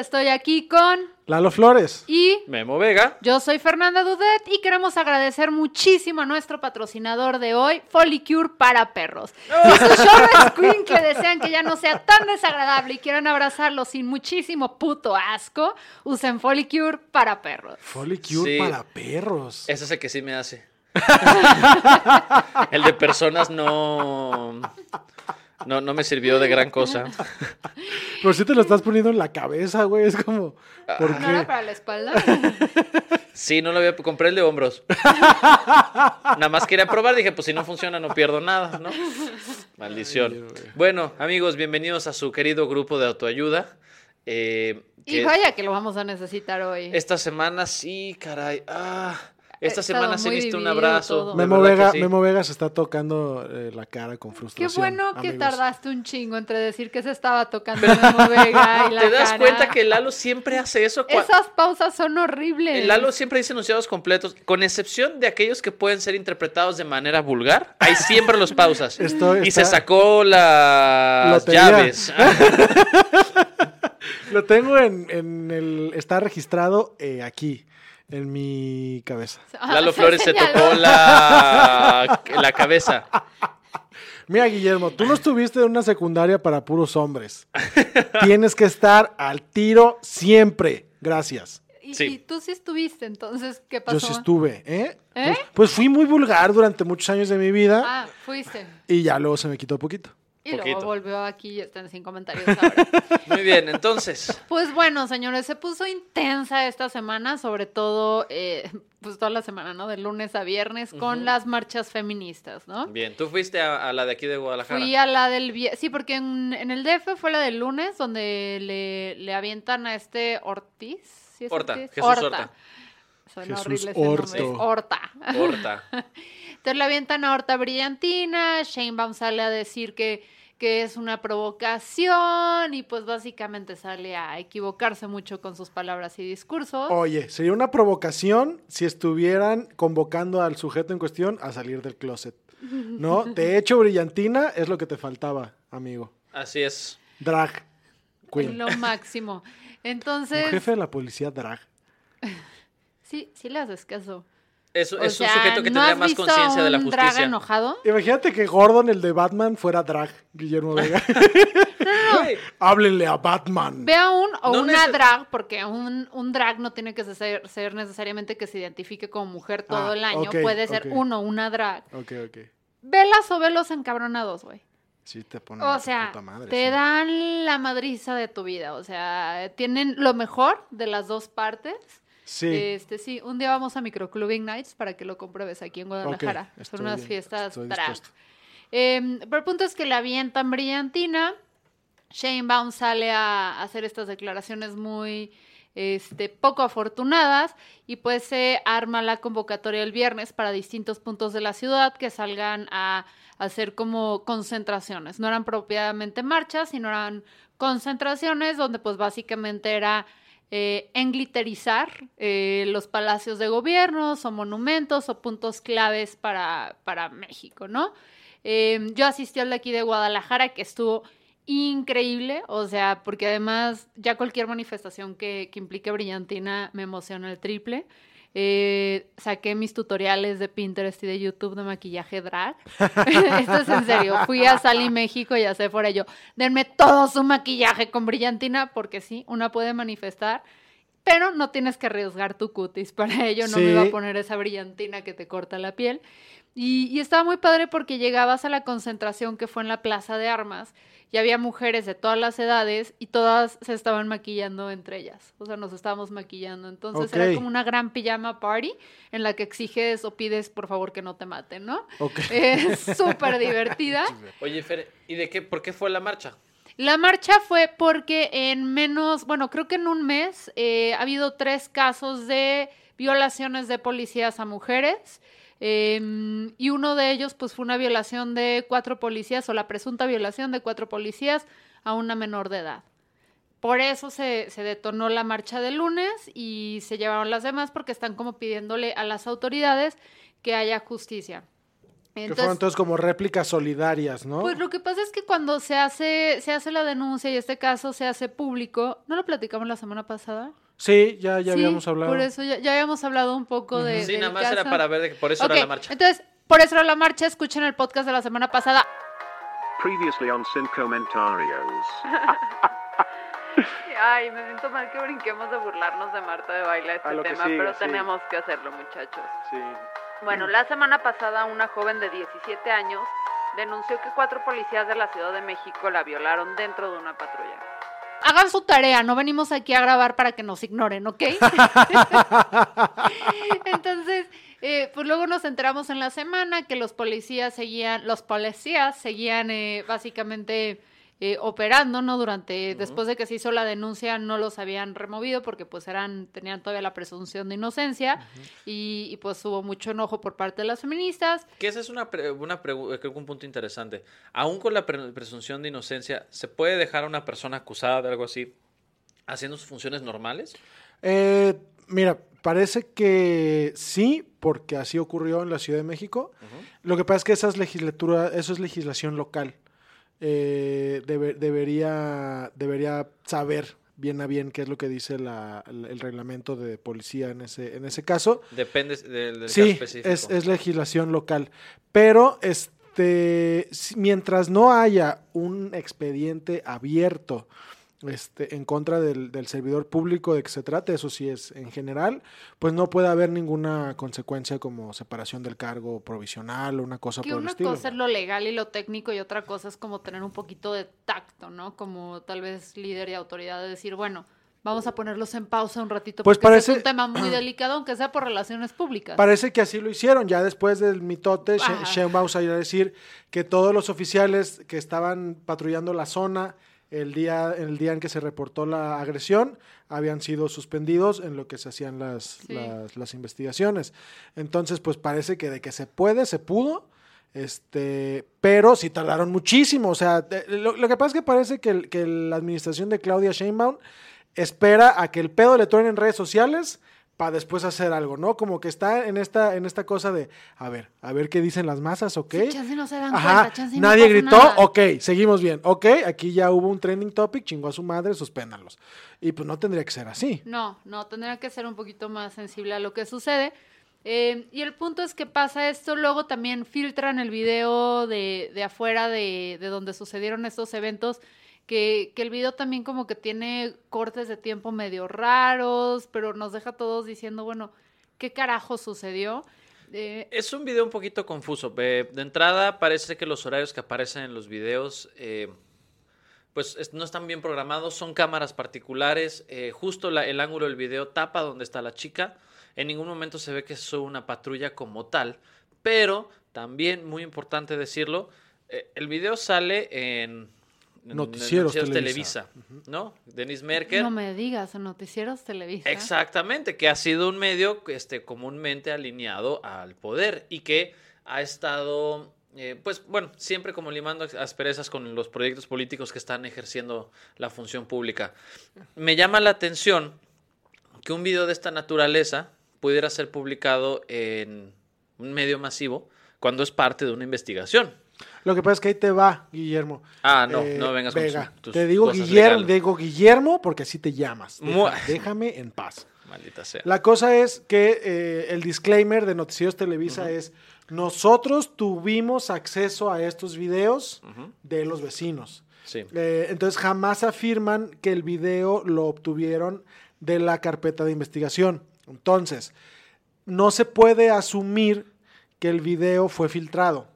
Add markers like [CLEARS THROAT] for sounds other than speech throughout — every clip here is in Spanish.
Estoy aquí con Lalo Flores. y Memo Vega. yo soy Fernanda Dudet y queremos agradecer muchísimo a nuestro patrocinador de hoy, Folicure para perros. Si su show Queen que desean que ya no sea tan desagradable y quieran abrazarlo sin muchísimo puto asco, usen Folicure para perros. Folicure Sí. para perros. Ese es el que sí me hace. [LAUGHS] el de personas no, no. No me sirvió de gran cosa. [LAUGHS] Pero si te lo estás poniendo en la cabeza, güey. Es como. ¿Por ¿No era qué? para la espalda? [LAUGHS] Sí, no lo había. Compré el de hombros. Nada más quería probar. Dije, pues si no funciona, no pierdo nada, ¿no? Maldición. Bueno, amigos, bienvenidos a su querido grupo de autoayuda. Eh, Y que vaya que lo vamos a necesitar hoy. esta semana sí, caray. Ah, esta estado semana muy necesito un abrazo. Memo Vega, sí. Memo Vega se está tocando eh, la cara con Qué frustración. bueno que tardaste un chingo entre decir que se estaba tocando Memo Vega y [LAUGHS] la ¿Te das cara. cuenta que Lalo siempre hace eso? Esas pausas son horribles. El Lalo siempre dice enunciados completos, con excepción de aquellos que pueden ser interpretados de manera vulgar. Hay siempre los pausas. [LAUGHS] Estoy- y está- se sacó las Lotería. llaves. [LAUGHS] Lo tengo en, en el. Está registrado eh, aquí, en mi cabeza. Ah, Lalo Flores se tocó la, la cabeza. [LAUGHS] Mira, Guillermo, tú no estuviste en una secundaria para puros hombres. Tienes que estar al tiro siempre. Gracias. Y, Sí. y tú sí estuviste, entonces, ¿qué pasó? Yo sí estuve, ¿eh? ¿Eh? Pues, pues fui muy vulgar durante muchos años de mi vida Ah, fuiste. y ya luego se me quitó poquito. Y luego volvió aquí y está en sin comentarios ahora. [LAUGHS] Muy bien, entonces. pues bueno, señores, se puso intensa esta semana, sobre todo, eh, pues toda la semana, ¿no? De lunes a viernes, con las marchas feministas, ¿no? Bien, tú fuiste a, a la de aquí de Guadalajara. Fui a la del viernes, sí, porque en, en el DF fue la del lunes, donde le, le avientan a este Ortiz. ¿sí es Horta, Ortiz? Jesús Horta. Suena Jesús horrible. Horta. Corta. [LAUGHS] Entonces le avientan a Horta Brillantina, Sheinbaum sale a decir que, que es una provocación y pues básicamente sale a equivocarse mucho con sus palabras y discursos. Oye, sería una provocación si estuvieran convocando al sujeto en cuestión a salir del closet. ¿No? [LAUGHS] De hecho, brillantina es lo que te faltaba, amigo. Así es. Drag. Es Queen. lo máximo. [LAUGHS] Un Entonces, jefe de la policía drag. [LAUGHS] sí, sí le haces caso. Es, es sea, un sujeto que ¿no tendría más conciencia de la un drag justicia. enojado? Imagínate que Gordon, el de Batman, fuera drag, Guillermo Vega. [LAUGHS] Güey, [LAUGHS] Háblenle a Batman. Ve a un o No una drag, porque un, un drag no tiene que ser, ser necesariamente que se identifique como mujer todo Ah, el año. Puede ser ok. uno, una drag. Ok, ok. Velas o velos encabronados, güey. Sí, te ponen O sea, puta madre, te sí. dan la madriza de tu vida. O sea, tienen lo mejor de las dos partes. Sí. Este, sí, un día vamos a Microclubing Nights para que lo compruebes aquí en Guadalajara. Son unas bien, fiestas dispuesto. Em, pero el punto es que la avientan brillantina. Shane Baum sale a hacer estas declaraciones muy este, poco afortunadas y pues se arma la convocatoria el viernes para distintos puntos de la ciudad que salgan a hacer como concentraciones. No eran propiamente marchas, sino eran concentraciones donde pues básicamente era eh, engliterizar eh, los palacios de gobiernos o monumentos o puntos claves para, para México, ¿no? Eh, yo asistí al de aquí de Guadalajara, que estuvo increíble, o sea, porque además ya cualquier manifestación que, que implique brillantina me emociona el triple. Eh, saqué mis tutoriales de Pinterest y de YouTube de maquillaje drag. [LAUGHS] Esto es en serio. Fui a Sally México y a por ello. Denme todo su maquillaje con brillantina, porque sí, una puede manifestar. pero no tienes que arriesgar tu cutis. Para ello no Sí. me iba a poner esa brillantina que te corta la piel. Y, y estaba muy padre porque llegabas a la concentración que fue en la Plaza de Armas y había mujeres de todas las edades y todas se estaban maquillando entre ellas. O sea, nos estábamos maquillando. Entonces era como una gran pijama party en la que exiges o pides por favor que no te maten, ¿no? Ok. [LAUGHS] Es súper divertida. Oye, Fer, ¿y de qué? ¿Por qué fue la marcha? La marcha fue porque en menos, bueno, creo que en un mes eh, ha habido tres casos de violaciones de policías a mujeres. Eh, y uno de ellos, pues, fue una violación de cuatro policías o la presunta violación de cuatro policías a una menor de edad. Por eso se, se detonó la marcha de lunes y se llevaron las demás porque están como pidiéndole a las autoridades que haya justicia. que fueron entonces como réplicas solidarias, ¿no? Pues lo que pasa es que cuando se hace, se hace la denuncia y este caso se hace público, ¿no lo platicamos la semana pasada? Sí, ya, ya Sí, habíamos hablado. Por eso ya, ya habíamos hablado un poco de. Sí, nada más era para ver de que por eso era la marcha. Entonces, por eso era la marcha. Escuchen el podcast de la semana pasada. Previously on Sin Comentarios. [LAUGHS] Ay, me siento mal que brinquemos de burlarnos de Marta de baile este tema, sigue, pero sí. tenemos que hacerlo, muchachos. Sí. Bueno, la semana pasada una joven de 17 años denunció que cuatro policías de la Ciudad de México la violaron dentro de una patrulla. Hagan su tarea, no venimos aquí a grabar para que nos ignoren, ¿ok? [LAUGHS] Entonces, eh, pues luego nos enteramos en la semana que los policías seguían, los policías seguían eh, básicamente eh, operando, ¿no? Durante, después de que se hizo la denuncia, no los habían removido porque pues eran, tenían todavía la presunción de inocencia y, y, pues hubo mucho enojo por parte de las feministas. Que esa es una, pre- una pregu- creo que un punto interesante. Aún con la pre- presunción de inocencia, ¿se puede dejar a una persona acusada de algo así haciendo sus funciones normales? Eh, mira, parece que sí, porque así ocurrió en la Ciudad de México. Lo que pasa es que esa es legislatura, eso es legislación local. Eh, debe- debería, debería saber bien a bien qué es lo que dice la- el reglamento de policía en ese, en ese caso. Depende del, del caso Sí, específico. es, es legislación local. Pero este, mientras no haya un expediente abierto este, en contra del, del servidor público de que se trate, eso sí es en general, pues no puede haber ninguna consecuencia como separación del cargo provisional o una cosa Que por el una estilo. cosa es lo legal y lo técnico y otra cosa es como tener un poquito de tacto, ¿no? Como tal vez líder y autoridad de decir, bueno, vamos a ponerlos en pausa un ratito Pues porque parece- es un tema muy [CLEARS THROAT] delicado, aunque sea por relaciones públicas. Parece que así lo hicieron. Ya después del mitote. Sheinbaum salió a decir que todos los oficiales que estaban patrullando la zona el día, el día en que se reportó la agresión habían sido suspendidos en lo que se hacían las, Sí. las, las investigaciones. Entonces, pues parece que de que se puede, se pudo. Este, pero sí tardaron muchísimo. O sea, lo, lo que pasa es que parece que, el- que la administración de Claudia Sheinbaum espera a que el pedo le truene en redes sociales para después hacer algo, ¿no? Como que está en esta, en esta cosa de, a ver, a ver qué dicen las masas, ¿ok? Sí, chance no se dan Ajá, cuenta, chance no nadie gritó, nada. ok, seguimos bien, ok, aquí ya hubo un trending topic, chingó a su madre, suspéndanlos. Y pues no tendría que ser así. No, no, tendría que ser un poquito más sensible a lo que sucede. Eh, y el punto es que pasa esto, luego también filtran el video de, de afuera de, de donde sucedieron estos eventos, que, el video también como que tiene cortes de tiempo medio raros, pero nos deja todos diciendo, bueno, ¿qué carajo sucedió? Eh, Es un video un poquito confuso. Eh, de entrada, parece que los horarios que aparecen en los videos, eh, pues es- no están bien programados. Son cámaras particulares. justo el ángulo del video tapa donde está la chica. En ningún momento se ve que es una patrulla como tal. Pero también, muy importante decirlo, el video sale en, en Noticieros Televisa, ¿no? Denise Merker. no me digas, en Noticieros Televisa. Exactamente, que ha sido un medio este, comúnmente alineado al poder y que ha estado, eh, pues bueno, siempre como limando asperezas con los proyectos políticos que están ejerciendo la función pública. Me llama la atención que un video de esta naturaleza pudiera ser publicado en un medio masivo cuando es parte de una investigación. Lo que pasa es que ahí te va, Guillermo. Ah, no, Eh, no vengas con Vega, tus- tus te digo Guillermo, legales. digo Guillermo porque así te llamas. Deja- déjame en paz. [LAUGHS] Maldita sea. La cosa es que eh, el disclaimer de Noticieros Televisa es, nosotros tuvimos acceso a estos videos de los vecinos. Sí. Eh, entonces jamás afirman que el video lo obtuvieron de la carpeta de investigación. Entonces, no se puede asumir que el video fue filtrado,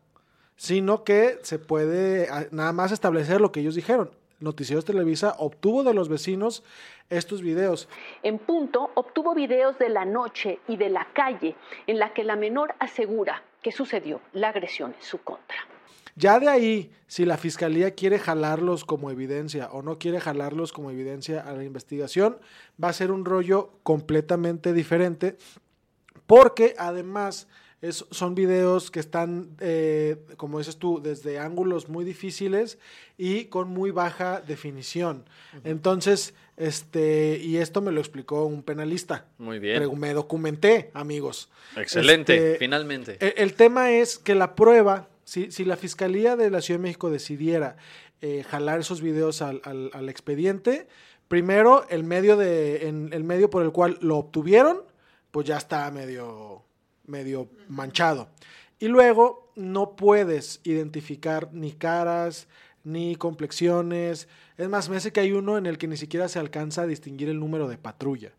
sino que se puede ah, nada más establecer lo que ellos dijeron. Noticieros Televisa obtuvo de los vecinos estos videos. En punto, obtuvo videos de la noche y de la calle en la que la menor asegura que sucedió la agresión en su contra. Ya de ahí, si la fiscalía quiere jalarlos como evidencia o no quiere jalarlos como evidencia a la investigación, va a ser un rollo completamente diferente, porque además es- son videos que están, eh, como dices tú, desde ángulos muy difíciles y con muy baja definición. Entonces, este, y esto me lo explicó un penalista. Muy bien. Me documenté, amigos. Excelente, Este, finalmente. el, el tema es que la prueba, si, si la Fiscalía de la Ciudad de México decidiera eh, jalar esos videos al, al- al expediente, primero el medio, de, en, el medio por el cual lo obtuvieron, pues ya está medio, medio manchado. Y luego no puedes identificar ni caras, ni complexiones. Es más, me hace que hay uno en el que ni siquiera se alcanza a distinguir el número de patrulla.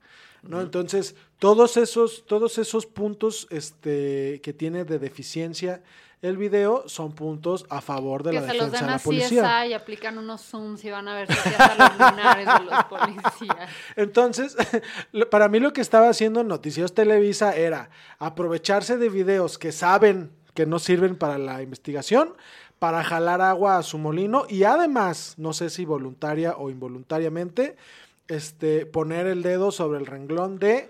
¿no? Entonces, todos esos, todos esos puntos este, que tiene de deficiencia el video son puntos a favor de que la se los defensa dan de la policía. Y aplican unos zooms y van a ver si los lunares de los policías. [LAUGHS] Entonces, [LAUGHS] para mí lo que estaba haciendo Noticieros Televisa era aprovecharse de videos que saben que no sirven para la investigación para jalar agua a su molino y además, no sé si voluntaria o involuntariamente, este, poner el dedo sobre el renglón de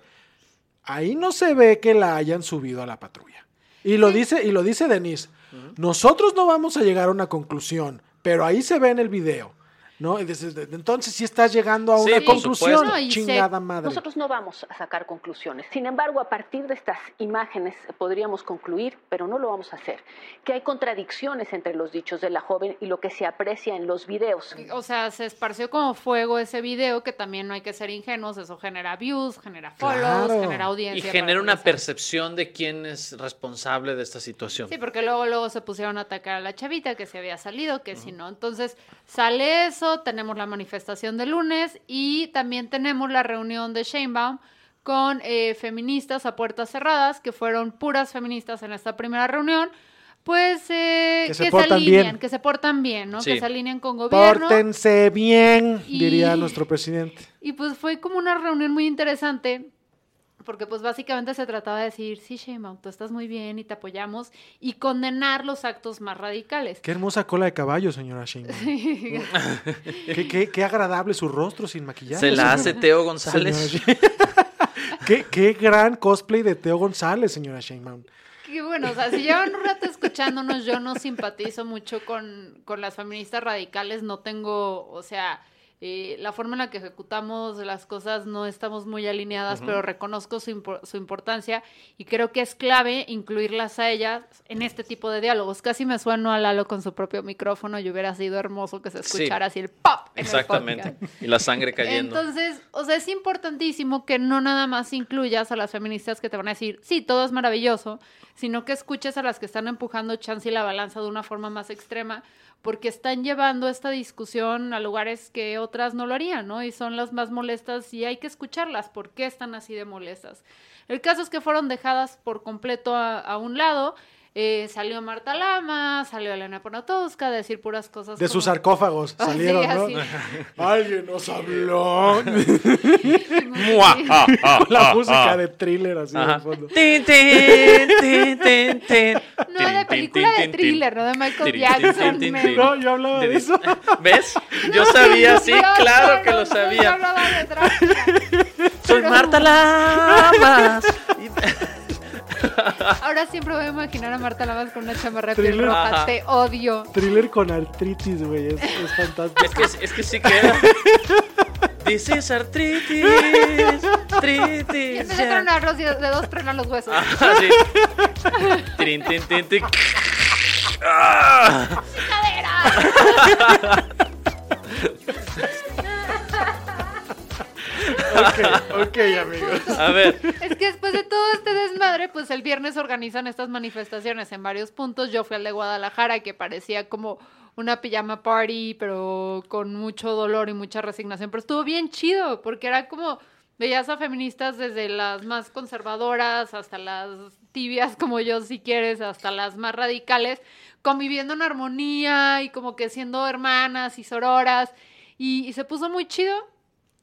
ahí no se ve que la hayan subido a la patrulla. Y lo dice, y lo dice Denise. Nosotros no vamos a llegar a una conclusión, pero ahí se ve en el video. ¿No? Y dices, de- entonces si estás llegando a Sí, una conclusión. No, y se- chingada madre. Nosotros no vamos a sacar conclusiones. Sin embargo, a partir de estas imágenes podríamos concluir, pero no lo vamos a hacer, que hay contradicciones entre los dichos de la joven y lo que se aprecia en los videos. O sea, se esparció como fuego ese video, que también no hay que ser ingenuos, eso genera views, genera follows, Claro. genera Y audiencia. genera para una percepción de quién es responsable de esta situación. Sí, porque luego, luego se pusieron a atacar a la chavita que se había salido, que si no. Entonces, sale eso, tenemos la manifestación de lunes y también tenemos la reunión de Sheinbaum con eh, feministas a puertas cerradas, que fueron puras feministas en esta primera reunión, pues eh, Que que, se se, portan alinean, bien. que se portan bien, ¿no? Sí. Que se alinean con gobierno. Pórtense bien, Y- diría nuestro presidente. Y pues fue como una reunión muy interesante, porque pues básicamente se trataba de decir, sí, Sheinbaum, tú estás muy bien y te apoyamos, y condenar los actos más radicales. Qué hermosa cola de caballo, señora Sheinbaum. [LAUGHS] [LAUGHS] qué, qué- qué agradable su rostro sin maquillaje. Se la hace Teo González. [LAUGHS] qué, qué gran cosplay de Teo González, señora Sheinbaum. Que bueno, o sea, si llevan un rato escuchándonos, yo no simpatizo mucho con, con las feministas radicales, no tengo, o sea, eh, la forma en la que ejecutamos las cosas no estamos muy alineadas, pero reconozco su, su importancia y creo que es clave incluirlas a ellas en este tipo de diálogos. Casi me sueno a Lalo con su propio micrófono y hubiera sido hermoso que se Sí. escuchara así el pop. en Exactamente. Y la sangre cayendo. Entonces, o sea, es importantísimo que no nada más incluyas a las feministas que te van a decir, sí, todo es maravilloso, sino que escuches a las que están empujando chance y la balanza de una forma más extrema, porque están llevando esta discusión a lugares que otras no lo harían, ¿no? Y son las más molestas y hay que escucharlas, ¿por qué están así de molestas? El caso es que fueron dejadas por completo a, a un lado. Eh, salió Marta Lama, salió Elena Ponatowska a decir puras cosas. De como- sus sarcófagos [LAUGHS] sí, salieron, ¿no? así. [LAUGHS] Alguien nos habló. [LAUGHS] La música de thriller así Ajá. de fondo. No, de película de thriller, no de Michael Jackson. No, yo hablaba de eso. ¿Ves? Yo sabía, sí, claro que no- lo yo sabía. de. Soy Marta Lamas. Ahora siempre voy a imaginar a Marta Lamas con una chamarra de piel roja. Ajá. Te odio. Thriller con artritis, güey. Es, es fantástico. Es que, es que sí queda. This is artritis. Y Artritis. empecé a tronar los dedos, de dos tronar los huesos. Ajá, sí. Trin, tin, tin, tin. Ah. [LAUGHS] Ok, ok, amigos. A ver, Es que después de todo este desmadre, pues el viernes organizan estas manifestaciones en varios puntos. Yo fui al de Guadalajara, que parecía como una pijama party, pero con mucho dolor y mucha resignación. Pero estuvo bien chido, porque era como Veías a feministas desde las más conservadoras hasta las tibias como yo, si quieres, hasta las más radicales, conviviendo en armonía y como que siendo hermanas y sororas. Y, y se puso muy chido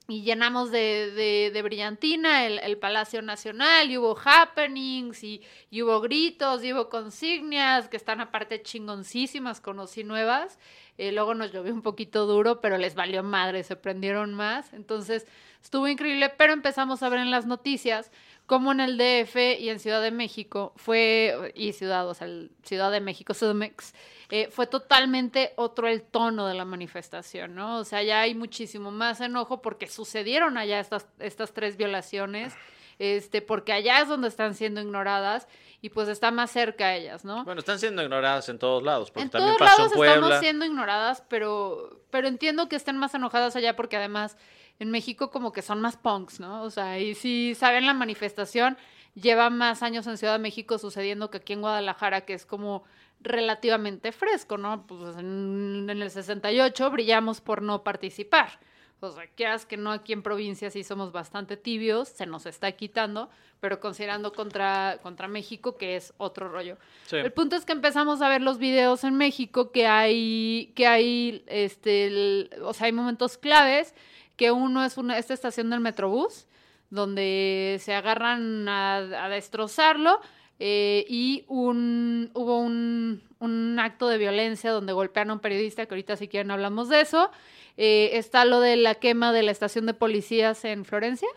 y llenamos de, de, de brillantina el, el, Palacio Nacional y hubo happenings y, hubo gritos y hubo consignias que están aparte chingoncísimas, conocí nuevas. Eh, luego nos llovió un poquito duro, pero les valió madre, se prendieron más. Entonces estuvo increíble, pero empezamos a ver en las noticias como en el DF y en Ciudad de México fue, y Ciudad, o sea, Ciudad de México, Sumex, eh, fue totalmente otro el tono de la manifestación, ¿no? O sea, ya hay muchísimo más enojo porque sucedieron allá estas, estas tres violaciones, este, porque allá es donde están siendo ignoradas y pues está más cerca a ellas, ¿no? Bueno, están siendo ignoradas en todos lados, porque en también todos pasó lados en Puebla. estamos siendo ignoradas, pero, pero entiendo que estén más enojadas allá porque además en México como que son más punks, ¿no? O sea, y si saben la manifestación, lleva más años en Ciudad de México sucediendo que aquí en Guadalajara, que es como relativamente fresco, ¿no? Pues en, en el 68 brillamos por no participar. O sea, quieras que no, aquí en provincia sí somos bastante tibios, se nos está quitando, pero considerando contra, contra México, que es otro rollo. Sí. El punto es que empezamos a ver los videos en México que hay, que hay, este, el- o sea, hay momentos claves, que uno es una, esta estación del Metrobús, donde se agarran a, a destrozarlo, eh, y un, hubo un, un acto de violencia donde golpean a un periodista, que ahorita si quieren hablamos de eso. Eh, está lo de la quema de la estación de policías en Florencia,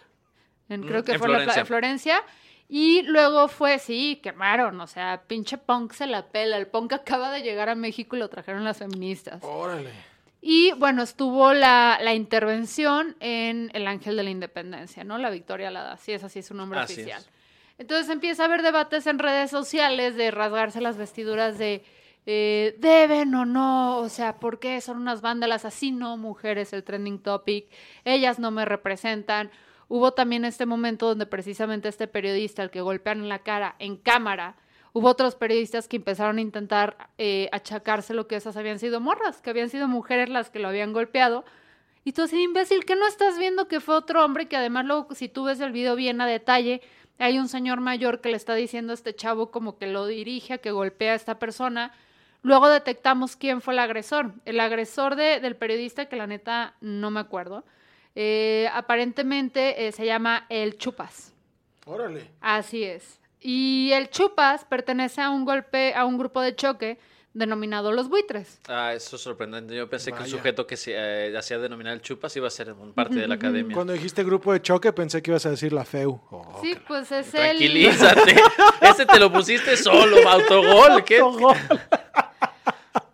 en, creo que en fue Florencia. en Florencia. Y luego fue, sí, quemaron, o sea, pinche punk se la pela. El punk acaba de llegar a México y lo trajeron las feministas. Órale. Y bueno, estuvo la, la intervención en El Ángel de la Independencia, ¿no? La Victoria Alada, sí, es así es su nombre Así oficial. es. Entonces empieza a haber debates en redes sociales de rasgarse las vestiduras de eh, deben o no, o sea, ¿por qué son unas vándalas así? No, mujeres, el trending topic, ellas no me representan. Hubo también este momento donde precisamente este periodista, al que golpean en la cara en cámara, hubo otros periodistas que empezaron a intentar eh, achacarse lo que esas habían sido morras, que habían sido mujeres las que lo habían golpeado. Y tú así, imbécil, que no estás viendo que fue otro hombre que además luego, si tú ves el video bien a detalle, hay un señor mayor que le está diciendo a este chavo como que lo dirige a que golpea a esta persona. Luego detectamos quién fue el agresor. El agresor de- del periodista, que la neta no me acuerdo, eh, aparentemente eh, se llama El Chupas. Órale. Así es. Y el Chupas pertenece a un golpe, a un grupo de choque denominado Los Buitres. Ah, eso es sorprendente. Yo pensé que un sujeto que se eh, hacía denominar el chupas iba a ser un parte de la academia. Cuando dijiste grupo de choque pensé que ibas a decir la FEU. Oh, sí, pues es el... Tranquilízate. [LAUGHS] Ese te lo pusiste solo, autogol. ¿Qué?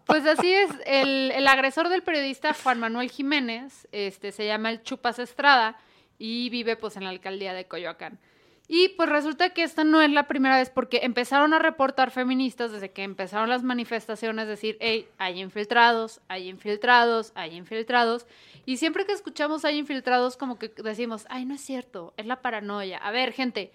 Pues así es, el, el agresor del periodista Juan Manuel Jiménez, este, se llama el Chupas Estrada y vive pues en la alcaldía de Coyoacán. Y pues resulta que esta no es la primera vez porque empezaron a reportar feministas desde que empezaron las manifestaciones, decir, hey, hay infiltrados, hay infiltrados, hay infiltrados. Y siempre que escuchamos hay infiltrados como que decimos, ay, no es cierto, es la paranoia. A ver, gente,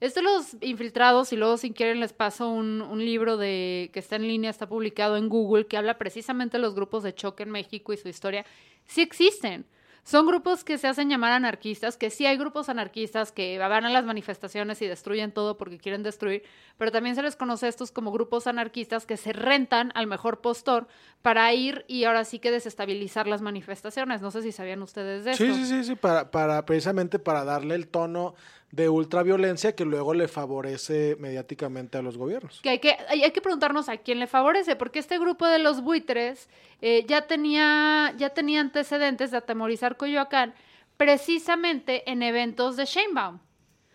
esto de los infiltrados, y luego si quieren les paso un, un libro de que está en línea, está publicado en Google, que habla precisamente de los grupos de choque en México y su historia. Sí existen. Son grupos que se hacen llamar anarquistas, que sí hay grupos anarquistas que van a las manifestaciones y destruyen todo porque quieren destruir, pero también se les conoce a estos como grupos anarquistas que se rentan al mejor postor para ir y ahora sí que desestabilizar las manifestaciones. No sé si sabían ustedes de esto. Sí, sí, sí, sí, para, para, precisamente para darle el tono de ultraviolencia que luego le favorece mediáticamente a los gobiernos. que hay que, hay, que preguntarnos a quién le favorece, porque este grupo de los buitres eh, ya, tenía, ya tenía antecedentes de atemorizar Coyoacán precisamente en eventos de Sheinbaum.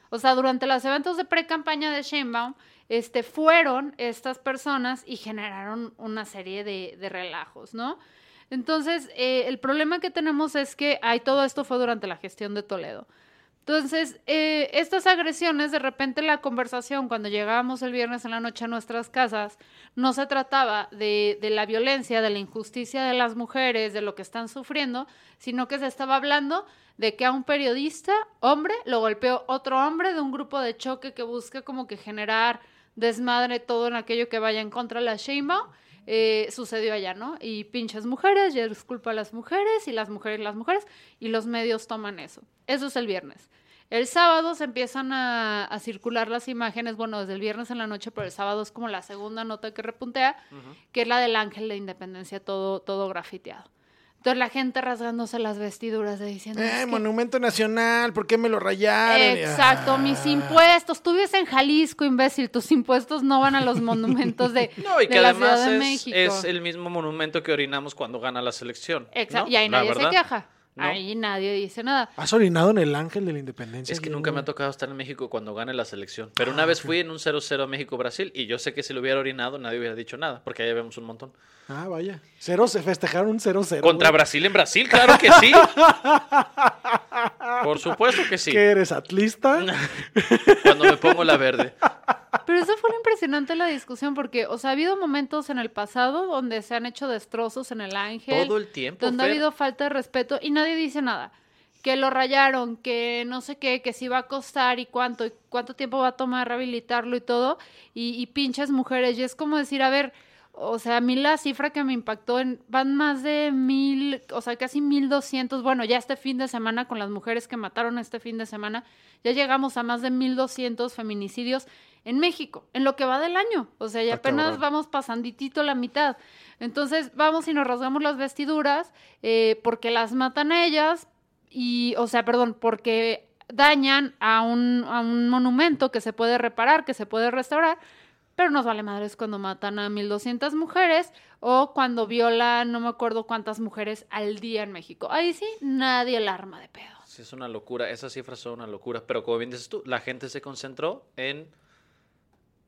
O sea, durante los eventos de pre-campaña de Sheinbaum, este, fueron estas personas y generaron una serie de, de relajos, ¿no? Entonces, eh, el problema que tenemos es que hay, todo esto fue durante la gestión de Toledo. Entonces, eh, estas agresiones, de repente la conversación cuando llegábamos el viernes en la noche a nuestras casas, no se trataba de, de, la violencia, de la injusticia de las mujeres, de lo que están sufriendo, sino que se estaba hablando de que a un periodista, hombre, lo golpeó otro hombre de un grupo de choque que busca como que generar desmadre todo en aquello que vaya en contra de la Sheinbaum. Eh, sucedió allá, ¿no? Y pinches mujeres, ya es culpa a las mujeres y las mujeres las mujeres y los medios toman eso. Eso es el viernes. El sábado se empiezan a, a circular las imágenes, bueno, desde el viernes en la noche, pero el sábado es como la segunda nota que repuntea, que es la del ángel de independencia, todo, todo grafiteado. Entonces la gente rasgándose las vestiduras de diciendo... Eh, "Es que- Monumento Nacional, ¿por qué me lo rayaron? Exacto, mis Ah. impuestos. Tú vives en Jalisco, imbécil. Tus impuestos no van a los monumentos de, [LAUGHS] No, y de que la además Ciudad de es, México. es el mismo monumento que orinamos cuando gana la selección. Exacto. ¿no? Y ahí nadie se queja. No. Ahí nadie dice nada. ¿Has orinado en el Ángel de la Independencia? Es que nunca me ha tocado estar en México cuando gane la selección. Pero Ah, una vez fui en un 0-0 México-Brasil y yo sé que si lo hubiera orinado nadie hubiera dicho nada, porque ahí vemos un montón. Ah, vaya. Cero, se festejaron un 0-0. Contra güey. Brasil en Brasil, claro que sí. [LAUGHS] Por supuesto que sí. ¿Qué eres, atlista? [LAUGHS] Cuando me pongo la verde. [LAUGHS] Pero eso fue lo impresionante de la discusión porque, o sea, ha habido momentos en el pasado donde se han hecho destrozos en el ángel. Todo el tiempo, Donde ha habido falta de respeto y nadie dice nada. Que lo rayaron, que no sé qué, que si va a costar y cuánto, y cuánto tiempo va a tomar rehabilitarlo y todo. Y, y pinches mujeres. Y es como decir, a ver, o sea, a mí la cifra que me impactó en, van más de mil, o sea, casi mil doscientos. Bueno, ya este fin de semana con las mujeres que mataron este fin de semana, ya llegamos a más de mil doscientos feminicidios en México, en lo que va del año. O sea, ya Está apenas cabrón. vamos pasanditito la mitad. Entonces, vamos y nos rasgamos las vestiduras eh, porque las matan a ellas y, o sea, perdón, porque dañan a un, a un monumento que se puede reparar, que se puede restaurar, pero nos vale madres cuando matan a 1200 mujeres o cuando violan no me acuerdo cuántas mujeres al día en México. Ahí sí, nadie el arma de pedo. Sí, es una locura. Esas cifras son una locura. Pero como bien dices tú, la gente se concentró en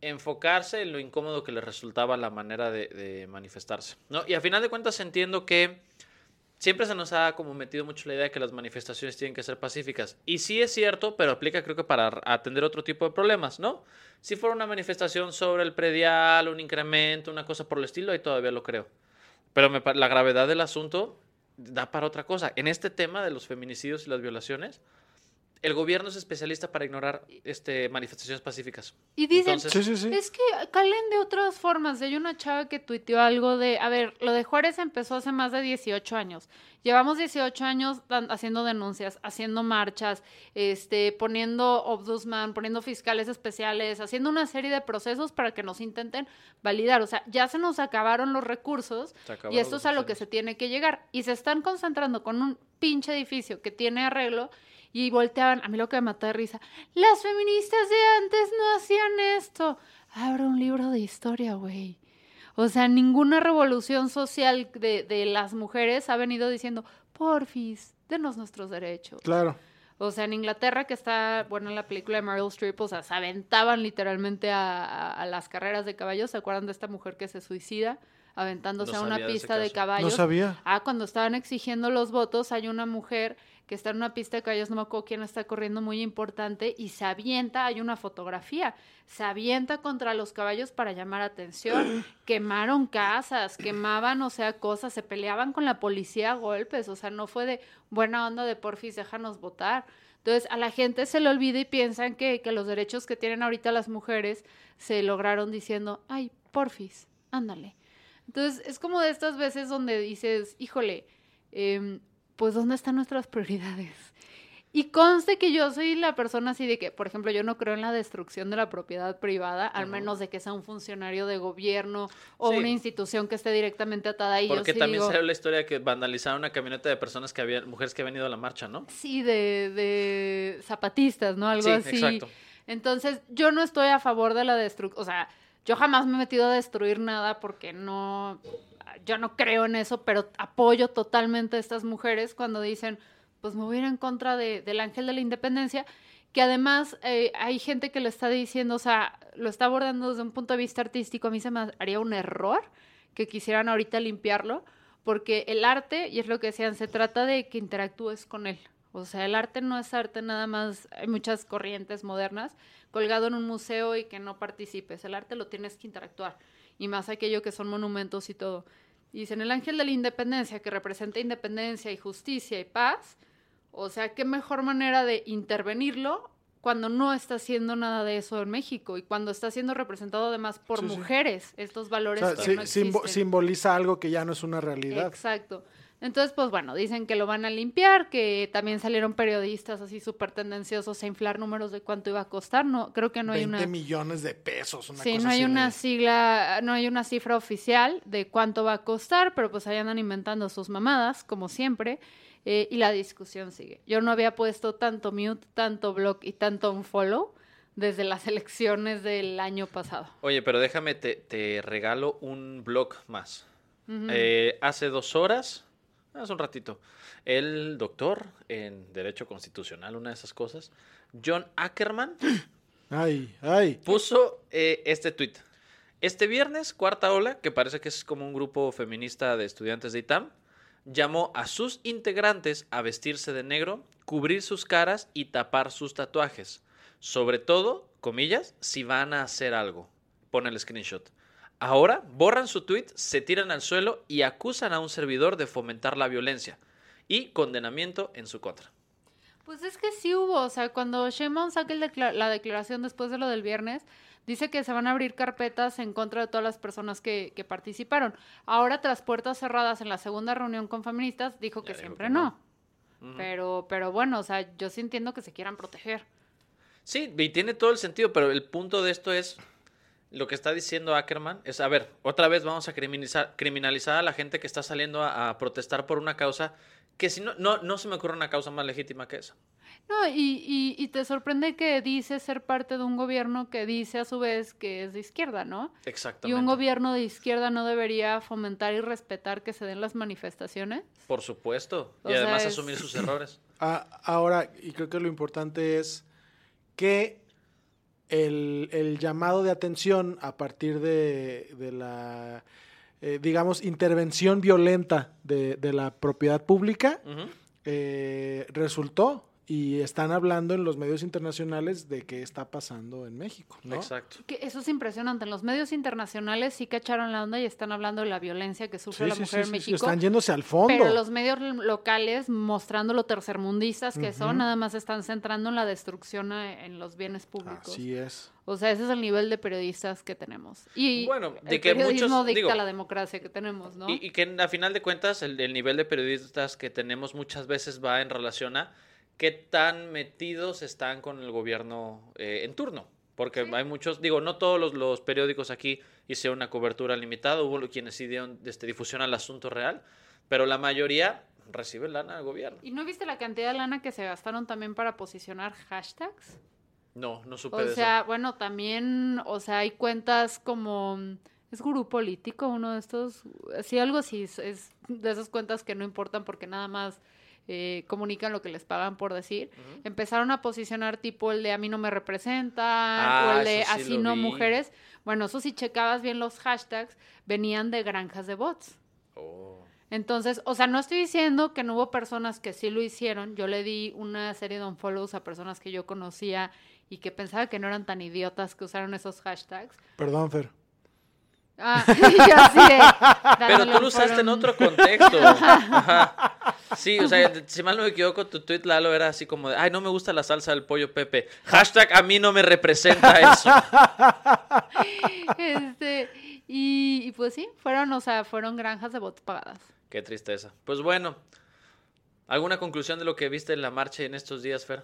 enfocarse en lo incómodo que les resultaba la manera de, manifestarse. ¿no? Y a final de cuentas entiendo que siempre se nos ha como metido mucho la idea de que las manifestaciones tienen que ser pacíficas. Y sí es cierto, pero aplica creo que para atender otro tipo de problemas, ¿no? Si fuera una manifestación sobre el predial, un incremento, una cosa por el estilo, ahí todavía lo creo. Pero la gravedad del asunto da para otra cosa. En este tema de los feminicidios y las violaciones, el gobierno es especialista para ignorar este, manifestaciones pacíficas. Y dicen, Entonces- Sí, sí, sí. Es que calen de otras formas. Hay una chava que tuiteó algo de, a ver, lo de Juárez empezó hace más de 18 años. Llevamos 18 años haciendo denuncias, haciendo marchas, este, poniendo ombudsman, poniendo fiscales especiales, haciendo una serie de procesos para que nos intenten validar. O sea, ya se nos acabaron los recursos acabaron y esto es a lo que se tiene que llegar. Y se están concentrando con un pinche edificio que tiene arreglo y volteaban, a mí lo que me mata de risa, las feministas de antes no hacían esto. Abra un libro de historia, güey. O sea, ninguna revolución social de, de las mujeres ha venido diciendo, porfis, denos nuestros derechos. Claro. O sea, en Inglaterra, que está, bueno, en la película de Meryl Streep, o sea, se aventaban literalmente a, a- a las carreras de caballos. ¿Se acuerdan de esta mujer que se suicida aventándose No a una de pista de caso. caballos? No sabía. Ah, cuando estaban exigiendo los votos, hay una mujer que está en una pista de caballos, no me acuerdo quién está corriendo muy importante, y se avienta, hay una fotografía, se avienta contra los caballos para llamar atención. [CLEARS THROAT] Quemaron casas, quemaban, o sea, cosas, se peleaban con la policía a golpes, o sea, no fue de buena onda de porfis, déjanos votar. Entonces, a la gente se le olvida y piensan que, que los derechos que tienen ahorita las mujeres se lograron diciendo, ay, porfis, ándale. Entonces, es como de estas veces donde dices, híjole, em, pues ¿dónde están nuestras prioridades? Y conste que yo soy la persona así de que, por ejemplo, yo no creo en la destrucción de la propiedad privada, al menos de que sea un funcionario de gobierno o Sí. una institución que esté directamente atada ahí. Porque yo sí también digo, salió la historia que vandalizaron una camioneta de personas que habían, mujeres que habían ido a la marcha, ¿no? Sí, de, de zapatistas, ¿no? Algo Sí, así. exacto. Entonces, yo no estoy a favor de la destrucción, o sea, yo jamás me he metido a destruir nada porque no, yo no creo en eso, pero apoyo totalmente a estas mujeres cuando dicen, pues me voy a ir en contra de- del ángel de la independencia, que además eh, hay gente que lo está diciendo, o sea, lo está abordando desde un punto de vista artístico, a mí se me haría un error que quisieran ahorita limpiarlo, porque el arte, y es lo que decían, se trata de que interactúes con él. O sea, el arte no es arte nada más, hay muchas corrientes modernas, colgado en un museo y que no participes. El arte lo tienes que interactuar, y más aquello que son monumentos y todo. Y dicen, el ángel de la independencia, que representa independencia y justicia y paz, o sea, qué mejor manera de intervenirlo cuando no está haciendo nada de eso en México y cuando está siendo representado además por Sí, sí. mujeres, estos O valores sea, que sí- no simbo- existen. simboliza algo que ya no es una realidad. Exacto. Entonces, pues bueno, dicen que lo van a limpiar, que también salieron periodistas así súper tendenciosos a inflar números de cuánto iba a costar. No, creo que no hay 20 una. millones de pesos. Una Sí, cosa no hay así una de- sigla, no hay una cifra oficial de cuánto va a costar, pero pues ahí andan inventando sus mamadas, como siempre, eh, y la discusión sigue. Yo no había puesto tanto mute, tanto block y tanto unfollow desde las [LAUGHS] elecciones del año pasado. Oye, pero déjame, te, te regalo un blog más. Eh, hace dos horas, hace un ratito, el doctor en Derecho Constitucional, una de esas cosas, John Ackerman, [GASPS] Ay, ay. puso eh, este tweet. Este viernes, Cuarta Ola, que parece que es como un grupo feminista de estudiantes de ITAM, llamó a sus integrantes a vestirse de negro, cubrir sus caras y tapar sus tatuajes. Sobre todo, comillas, si van a hacer algo. Pone el screenshot. Ahora borran su tweet, se tiran al suelo y acusan a un servidor de fomentar la violencia y condenamiento en su contra. Pues es que sí hubo, o sea, cuando Sheinbaum saque decla- la declaración después de lo del viernes, dice que se van a abrir carpetas en contra de todas las personas que, que participaron. Ahora, tras puertas cerradas en la segunda reunión con feministas, dijo que Ya siempre que no. no. Pero, pero bueno, o sea, yo sí entiendo que se quieran proteger. Sí, y tiene todo el sentido, pero el punto de esto es lo que está diciendo Ackerman es, a ver, otra vez vamos a criminalizar, criminalizar a la gente que está saliendo a, a protestar por una causa que si no, no, no se me ocurre una causa más legítima que esa. No, y, y, y te sorprende que dice ser parte de un gobierno que dice a su vez que es de izquierda, ¿no? Y Exactamente. un gobierno de izquierda no debería fomentar y respetar que se den las manifestaciones. Por supuesto. O Y sea, además es- asumir sus errores. [CLEARS THROAT] Ah, ahora, y creo que lo importante es que el, el llamado de atención a partir de, de la, eh, digamos, intervención violenta de, de la propiedad pública eh, resultó y están hablando en los medios internacionales de qué está pasando en México, ¿no? Exacto. Que eso es impresionante. En los medios internacionales sí cacharon la onda y están hablando de la violencia que sufre Sí, la sí, mujer sí, en sí, sí, México. están yéndose al fondo. Pero los medios locales, mostrando lo tercermundistas que son, nada más están centrando en la destrucción a- en los bienes públicos. Así es. O sea, ese es el nivel de periodistas que tenemos. Y Bueno, de el que periodismo muchos- dicta digo, la democracia que tenemos, ¿no? Y, y que a final de cuentas el, el nivel de periodistas que tenemos muchas veces va en relación a qué tan metidos están con el gobierno eh, en turno. Porque hay muchos, digo, no todos los, los periódicos aquí hicieron una cobertura limitada, hubo quienes sí dieron este, difusión al asunto real, pero la mayoría recibe lana del gobierno. ¿Y no viste la cantidad de lana que se gastaron también para posicionar hashtags? No, no supe O de sea, eso. bueno, también, o sea, hay cuentas como es gurú político, uno de estos, sí, algo así, es de esas cuentas que no importan porque nada más eh, comunican lo que les pagan por decir. Empezaron a posicionar tipo el de a mí no me representan Ah, o el de sí así no vi. mujeres. Bueno, eso si checabas bien los hashtags, venían de granjas de bots. Oh. Entonces, o sea, no estoy diciendo que no hubo personas que sí lo hicieron. Yo le di una serie de unfollows a personas que yo conocía y que pensaba que no eran tan idiotas que usaron esos hashtags. Perdón, Fer. Ah, [LAUGHS] yo de, Pero tú lo usaste en otro contexto. [LAUGHS] Ajá. Sí, o sea, si mal no me equivoco, tu tweet, Lalo, era así como de, ay, no me gusta la salsa del pollo Pepe. Hashtag a mí no me representa eso. Este, y, y pues sí, fueron, o sea, fueron granjas de bots pagadas. Qué tristeza. Pues bueno, ¿alguna conclusión de lo que viste en la marcha en estos días, Fer?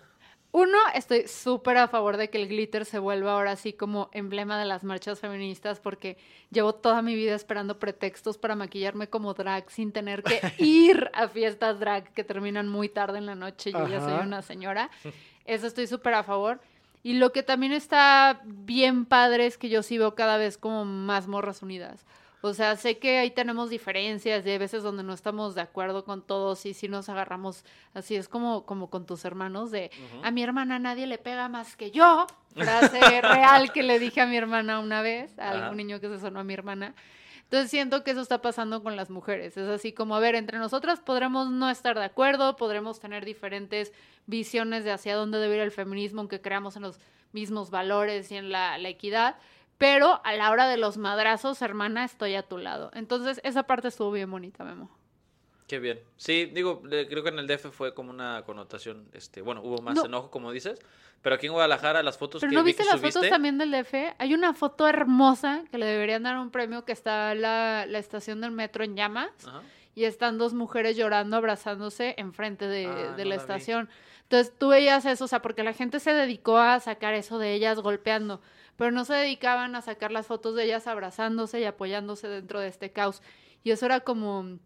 Uno, estoy súper a favor de que el glitter se vuelva ahora sí como emblema de las marchas feministas porque llevo toda mi vida esperando pretextos para maquillarme como drag sin tener que [LAUGHS] ir a fiestas drag que terminan muy tarde en la noche. Yo ya soy una señora. [LAUGHS] Eso estoy súper a favor. Y lo que también está bien padre es que yo sí veo cada vez como más morras unidas. O sea, sé que ahí tenemos diferencias de veces donde no estamos de acuerdo con todos y si nos agarramos así es como, como con tus hermanos de a mi hermana nadie le pega más que yo. Frase [LAUGHS] real que le dije a mi hermana una vez, a algún niño que se sonó a mi hermana. Entonces siento que eso está pasando con las mujeres. Es así como, a ver, entre nosotras podremos no estar de acuerdo, podremos tener diferentes visiones de hacia dónde debe ir el feminismo, aunque creamos en los mismos valores y en la, la equidad, pero a la hora de los madrazos, hermana, estoy a tu lado. Entonces esa parte estuvo bien bonita, Memo. Qué bien. Sí, digo, creo que en el DF fue como una connotación, este, bueno, hubo más No. enojo, como dices, pero aquí en Guadalajara las fotos Pero que ¿no vi viste que las subiste, fotos también del DF? Hay una foto hermosa que le deberían dar un premio que está la, la estación del metro en llamas Ajá. y están dos mujeres llorando, abrazándose enfrente de, Ah, de no la la estación. Entonces tú veías eso, o sea, porque la gente se dedicó a sacar eso de ellas golpeando, pero no se dedicaban a sacar las fotos de ellas abrazándose y apoyándose dentro de este caos. Y eso era como,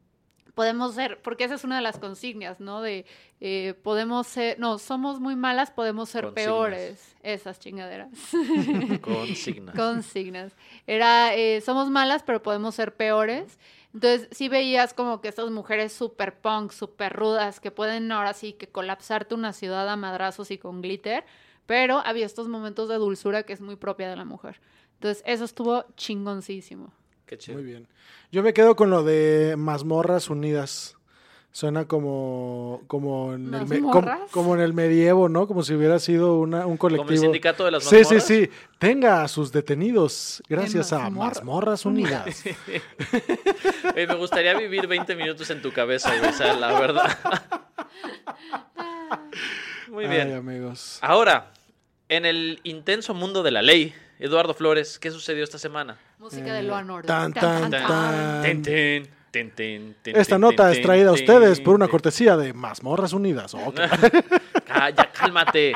podemos ser, porque esa es una de las consignas, ¿no? De, eh, podemos ser, no, somos muy malas, podemos ser Consignas. peores. Esas chingaderas. [LAUGHS] Consigna. Consignas. Era, eh, somos malas, pero podemos ser peores. Entonces, sí veías como que estas mujeres super punk, super rudas, que pueden ahora sí que colapsarte una ciudad a madrazos y con glitter, pero había estos momentos de dulzura que es muy propia de la mujer. Entonces, eso estuvo chingoncísimo. Qué chido. Muy bien. Yo me quedo con lo de mazmorras unidas. Suena como, como, en, el me- como, ¿Mazmorras? como en el medievo, ¿no? Como si hubiera sido una, un colectivo. Como el sindicato de las Sí, sí, mazmorras. sí. Tenga a sus detenidos gracias a mazmorra- Mazmorras Unidas. Oye, [LAUGHS] me gustaría vivir 20 minutos en tu cabeza, güey, o sea, la verdad. [LAUGHS] Muy Ay, bien. amigos. Ahora, en el intenso mundo de la ley, Eduardo Flores, ¿qué sucedió esta semana? Música de Loa Norte. tan, tan, tan. Tin, tin, tin, tin, Esta nota es traída a ustedes por una cortesía de Mazmorras Unidas. Ah, [LAUGHS] ya, cálmate.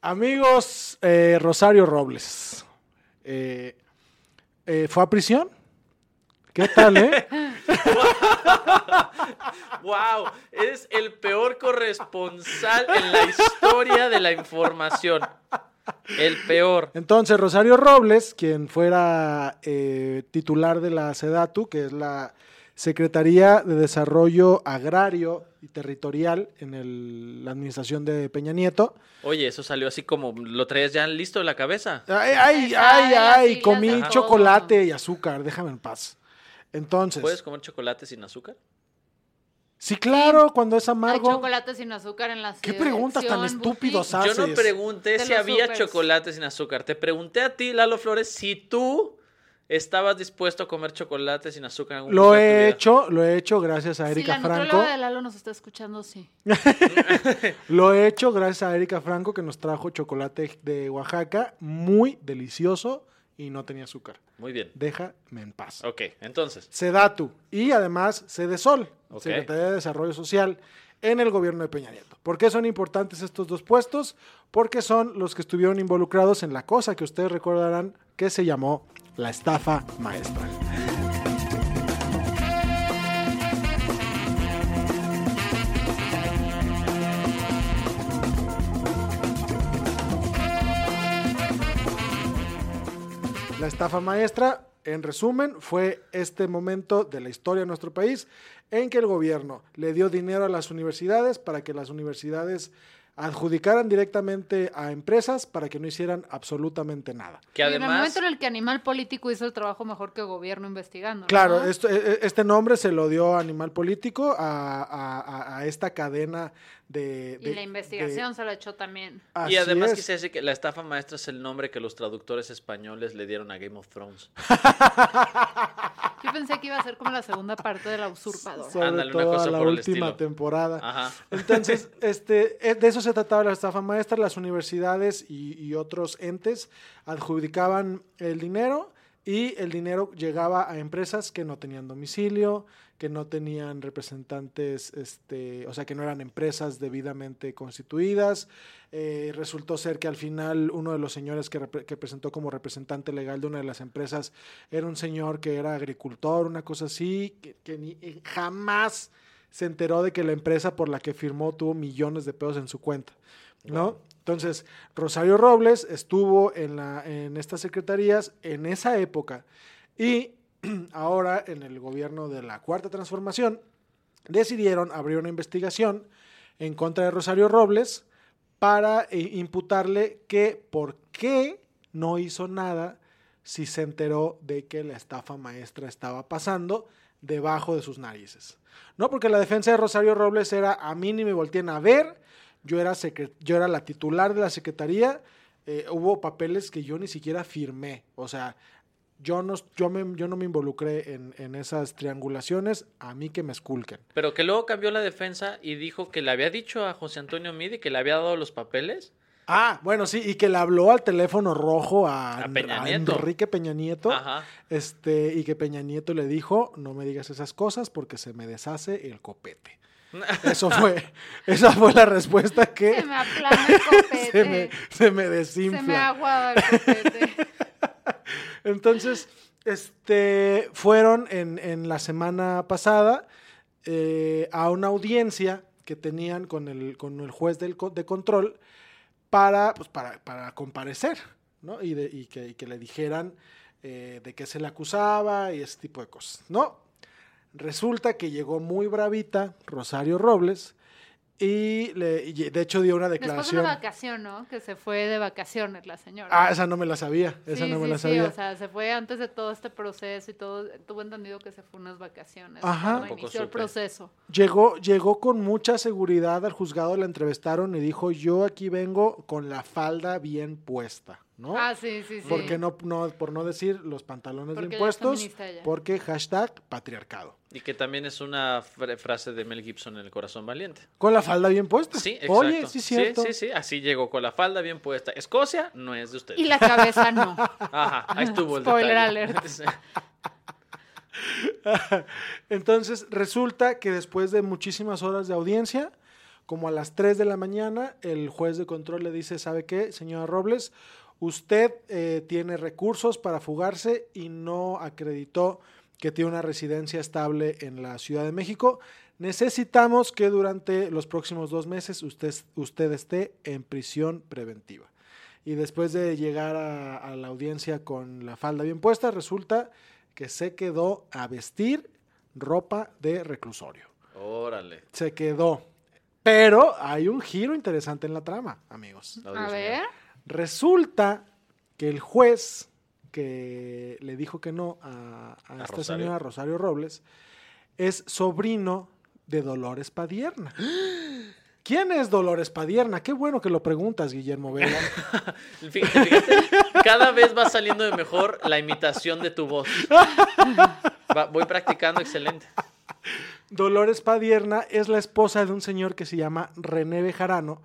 Amigos, eh, Rosario Robles. eh, eh, ¿Fue a prisión? ¿Qué tal, eh? [LAUGHS] Wow, eres el peor corresponsal en la historia de la información. El peor. Entonces, Rosario Robles, quien fuera eh, titular de la SEDATU, que es la Secretaría de Desarrollo Agrario y Territorial en el- la administración de Peña Nieto. Oye, eso salió así como lo traías ya listo de la cabeza. Ay, ay, ay, ay, comí chocolate y azúcar, déjame en paz. Entonces, ¿Puedes comer chocolate sin azúcar? sí, claro, cuando es Hay amargo. chocolate sin azúcar en la ¿Qué preguntas tan estúpidos haces? Yo no pregunté si había supers. chocolate sin azúcar. Te pregunté a ti, Lalo Flores, si tú estabas dispuesto a comer chocolate sin azúcar en algún Lo he hecho, lo he hecho gracias a Si Erika la Franco. de Lalo nos está escuchando, sí. [LAUGHS] Lo he hecho gracias a Erika Franco que nos trajo chocolate de Oaxaca, muy delicioso y no tenía azúcar. Muy bien. Déjame en paz. Ok, entonces. Sedatu y además Sedesol, Ok. Secretaría de Desarrollo Social en el gobierno de Peña Nieto. ¿Por qué son importantes estos dos puestos? Porque son los que estuvieron involucrados en la cosa que ustedes recordarán que se llamó la estafa maestra. La estafa maestra, en resumen, fue este momento de la historia de nuestro país en que el gobierno le dio dinero a las universidades para que las universidades adjudicaran directamente a empresas para que no hicieran absolutamente nada. Que Y en el momento en el que Animal Político hizo el trabajo mejor que gobierno investigando. Claro, e- e- este nombre se lo dio Animal Político a, a- a- a esta cadena de... Y la investigación se la echó también. Y además es. quise decir que la estafa maestra es el nombre que los traductores españoles le dieron a Game of Thrones. [LAUGHS] Yo pensé que iba a ser como la segunda parte de la usurpadora. sobre Ándale, una todo cosa la por última temporada. Ajá. Entonces, este, eh, de eso se trataba la estafa maestra. Las universidades y, otros entes adjudicaban el dinero y el dinero llegaba a empresas que no tenían domicilio, que no tenían representantes, este, o sea, que no eran empresas debidamente constituidas. Eh, resultó ser que al final uno de los señores que, presentó como representante legal de una de las empresas era un señor que era agricultor, una cosa así, que, que ni- jamás se enteró de que la empresa por la que firmó tuvo millones de pesos en su cuenta, ¿no? Entonces, Rosario Robles estuvo en, la, en estas secretarías en esa época y [CLEARS THROAT] ahora en el gobierno de la Cuarta Transformación decidieron abrir una investigación en contra de Rosario Robles para eh, imputarle que por qué no hizo nada si se enteró de que la estafa maestra estaba pasando debajo de sus narices. No, porque la defensa de Rosario Robles era a mí ni me voltean a ver, yo era, yo era la titular de la secretaría, eh, hubo papeles que yo ni siquiera firmé, o sea, yo no, yo me, yo no me involucré en, en esas triangulaciones, a mí que me esculquen. Pero que luego cambió la defensa y dijo que le había dicho a José Antonio Midi que le había dado los papeles. Ah, bueno, sí, y que le habló al teléfono rojo a, A Peña a Nieto. Enrique Peña Nieto. Ajá. Este, y que Peña Nieto le dijo, no me digas esas cosas porque se me deshace el copete. [LAUGHS] Eso fue, esa fue la respuesta que Se me aplana el [LAUGHS] copete. se me, se me Se me desinfla. aguada el copete. [LAUGHS] Entonces, este, fueron en, en la semana pasada eh, a una audiencia que tenían con el, con el juez del, de control para, pues, para, para comparecer, ¿no? Y, de- y que, que le dijeran eh, de qué se le acusaba y ese tipo de cosas, ¿no? Resulta que llegó muy bravita Rosario Robles y, le, y de hecho dio una Después de declaración. una vacación, ¿no? Que se fue de vacaciones la señora. Ah, esa no me la sabía, esa sí, no me sí, la sí, sabía. o sea, se fue antes de todo este proceso y todo. Tuvo entendido que se fue unas vacaciones. Ajá. cuando inició el proceso. Llegó, llegó con mucha seguridad al juzgado, la entrevistaron y dijo, yo aquí vengo con la falda bien puesta, ¿no? Ah, sí, sí, sí. Porque no, no, por no decir los pantalones Porque de impuestos, porque hashtag patriarcado. Y que también es una fr- frase de Mel Gibson en El Corazón Valiente. Con la falda bien puesta. Sí, exacto. Oye, sí, cierto. Sí, sí, así llegó con la falda bien puesta. Escocia no es de ustedes. Y la cabeza no. [LAUGHS] Ajá, ahí estuvo el Spoiler detalle. alert. [LAUGHS] Entonces, resulta que después de muchísimas horas de audiencia, como a las 3 de la mañana, el juez de control le dice, ¿sabe qué, señora Robles? Usted eh, tiene recursos para fugarse y no acreditó que tiene una residencia estable en la Ciudad de México. Necesitamos que durante los próximos dos meses usted, usted esté en prisión preventiva. Y después de llegar a, a la audiencia con la falda bien puesta, resulta que se quedó a vestir ropa de reclusorio. Órale. Se quedó. Pero hay un giro interesante en la trama, amigos. Oh, A ver. Resulta que el juez que le dijo que no a, a A esta Rosario. señora Rosario Robles es sobrino de Dolores Padierna. [GASPS] ¿Quién es Dolores Padierna? Qué bueno que lo preguntas, Guillermo. [LAUGHS] Fíjate, fíjate, cada vez va saliendo de mejor la imitación de tu voz. [LAUGHS] Va- voy practicando excelente. Dolores Padierna es la esposa de un señor que se llama René Bejarano,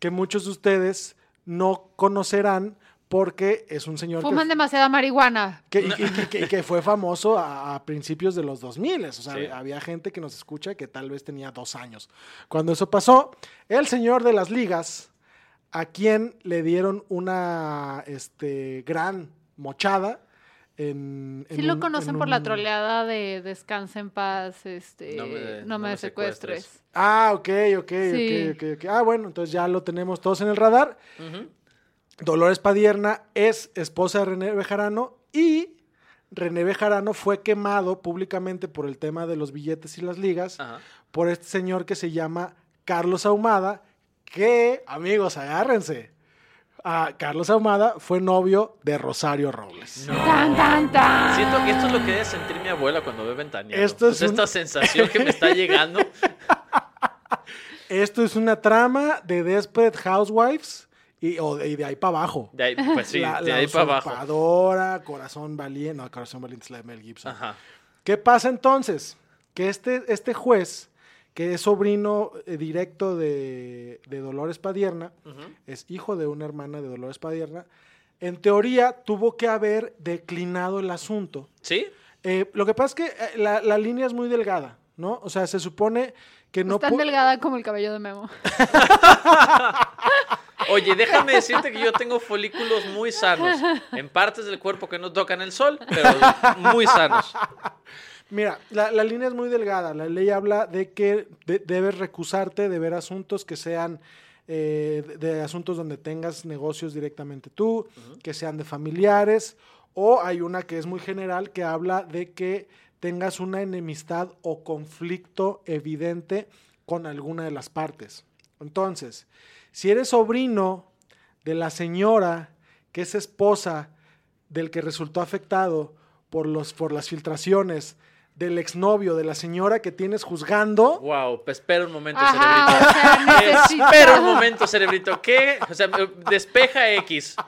que muchos de ustedes no conocerán porque es un señor que, Fuman demasiada marihuana. que- y- y- y que- que fue famoso a, a principios de los 2000. O sea, Sí. había gente que nos escucha que tal vez tenía dos años. Cuando eso pasó, el señor de las ligas, a quien le dieron una este, gran mochada. En, Sí en lo un- conocen en por la troleada de Descansa en paz, este, No no me- no me secuestres. secuestres. Ah, ok, ok, Sí. ok, ok, ok. Ah, bueno, entonces ya lo tenemos todos en el radar. Ujú. Dolores Padierna es esposa de René Bejarano y René Bejarano fue quemado públicamente por el tema de los billetes y las ligas por este señor que se llama Carlos Ahumada, que, amigos, agárrense. Ah, Carlos Ahumada fue novio de Rosario Robles. Tan, tan, tan. Siento que esto es lo que debe sentir mi abuela cuando ve ventaneando. Esto es un- Esta sensación que me está [LAUGHS] llegando. Esto es una trama de Desperate Housewives y, o de, y de ahí para abajo. De ahí, pues sí, la, de la ahí para abajo. Corazón Valiente. No, Corazón Valiente es la de Mel Gibson. Ajá. ¿Qué pasa entonces? Que este, este juez, que es sobrino eh, directo de, de Dolores Padierna, es hijo de una hermana de Dolores Padierna, en teoría tuvo que haber declinado el asunto. ¿Sí? Eh, lo que pasa es que eh, la, la línea es muy delgada, ¿no? O sea, se supone que no... Es tan delgada como el cabello de Memo. [LAUGHS] Oye, déjame decirte que yo tengo folículos muy sanos. En partes del cuerpo que no tocan el sol, pero muy sanos. Mira, la, la línea es muy delgada. La ley habla de que de- debes recusarte de ver asuntos que sean eh, de, de asuntos donde tengas negocios directamente tú, que sean de familiares, o hay una que es muy general que habla de que tengas una enemistad o conflicto evidente con alguna de las partes. Entonces, si eres sobrino de la señora que es esposa del que resultó afectado por, los, por las filtraciones del exnovio de la señora que tienes juzgando, Wow, pues espera un momento, Ajá, o sea, cerebrito. [LAUGHS] necesita- Espera un momento, cerebrito. ¿Qué? O sea, despeja X. [LAUGHS]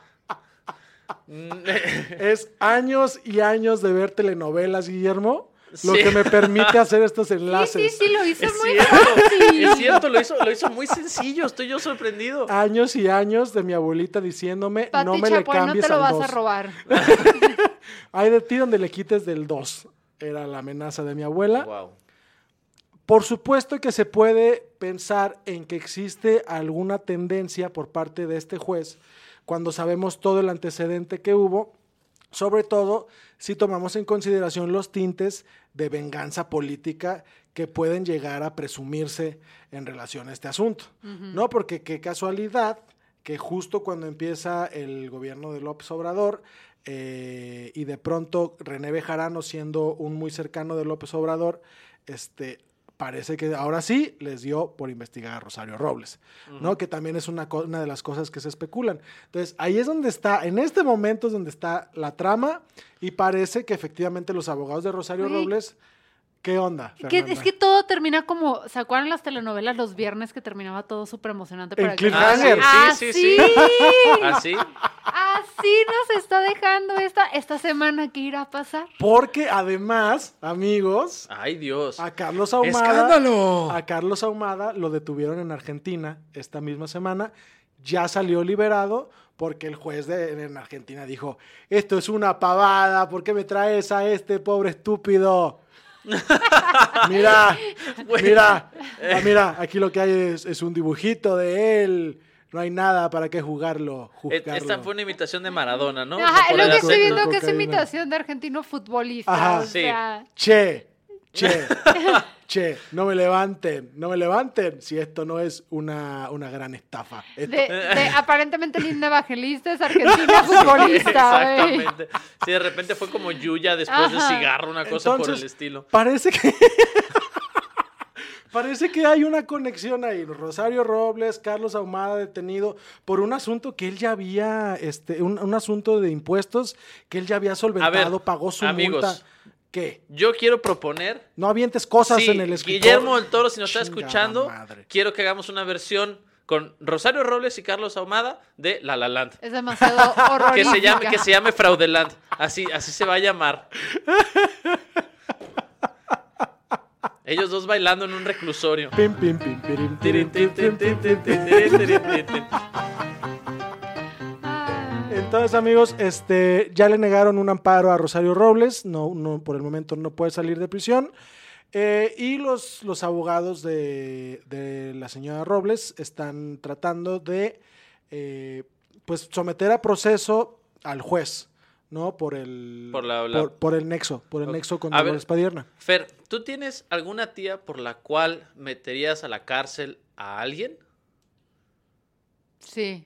Es años y años de ver telenovelas, Guillermo, lo Sí. que me permite [LAUGHS] hacer estos enlaces. sí, sí, lo hizo Es muy cierto, fácil. es cierto, lo hizo, lo hizo muy sencillo, estoy yo sorprendido. Años y años de mi abuelita diciéndome, Pati no me le Chapoy, no cambies te lo al vas dos". a robar. Hay de ti donde le quites del 2. Era la amenaza de mi abuela. Wow. Por supuesto que se puede pensar en que existe alguna tendencia por parte de este juez cuando sabemos todo el antecedente que hubo, sobre todo si tomamos en consideración los tintes de venganza política que pueden llegar a presumirse en relación a este asunto. ¿No? Porque qué casualidad que justo cuando empieza el gobierno de López Obrador eh, y de pronto René Bejarano siendo un muy cercano de López Obrador, este, parece que ahora sí les dio por investigar a Rosario Robles, ¿no? Que también es una, de las cosas que se especulan. Entonces, ahí es donde está, en este momento es donde está la trama y parece que efectivamente los abogados de Rosario Robles, ¿qué onda? Que- es que todo termina como, ¿se acuerdan las telenovelas los viernes que terminaba todo súper emocionante? En para el- cliffhanger. Ah, sí, sí, sí. Así, ¿Así? así nos está dejando esta, esta semana que irá a pasar. Porque además, amigos, Ay, Dios. a Carlos Ahumada, ¡Escándalo! a Carlos Ahumada lo detuvieron en Argentina esta misma semana, ya salió liberado porque el juez de, en Argentina dijo, esto es una pavada, ¿por qué me traes a este pobre estúpido? [LAUGHS] mira, mira, ah, mira, aquí lo que hay es, es un dibujito de él, no hay nada para qué jugarlo, E- juzgarlo. Esta fue una imitación de Maradona, ¿no? Ajá, lo que estoy viendo que es imitación de argentino futbolista. Ajá. o Sí. sea, Che, che, [LAUGHS] che, no me levanten, no me levanten si esto no es una, una gran estafa. Esto- de, de [LAUGHS] aparentemente linda evangelista es argentina futbolista. Exactamente. Sí, de repente fue como Yuya después de Ajá. cigarro, una cosa por el estilo. Parece que. [LAUGHS] Parece que hay una conexión ahí. Rosario Robles, Carlos Ahumada detenido por un asunto que él ya había, este, un, un asunto de impuestos que él ya había solventado, pagó su amigos. multa. ¿Qué? Yo quiero proponer. No avientes cosas sí, en el escritorio. Guillermo del Toro, si nos está escuchando, madre. quiero que hagamos una versión con Rosario Robles y Carlos Ahumada de La La Land. Es demasiado [LAUGHS] Que horrorífica. se llame, que se llame Fraudeland. Así, así se va a llamar. Ellos dos bailando en un reclusorio. Pim, pim, pim, Entonces, amigos, este, ya le negaron un amparo a Rosario Robles, no, no, por el momento no puede salir de prisión. Eh, y los, los abogados de, de la señora Robles están tratando de eh, pues someter a proceso al juez, ¿no? Por el, Por la- la- por, por el nexo, por el Ok. nexo con. Dolores Padierna. Fer, ¿tú tienes alguna tía por la cual meterías a la cárcel a alguien? Sí.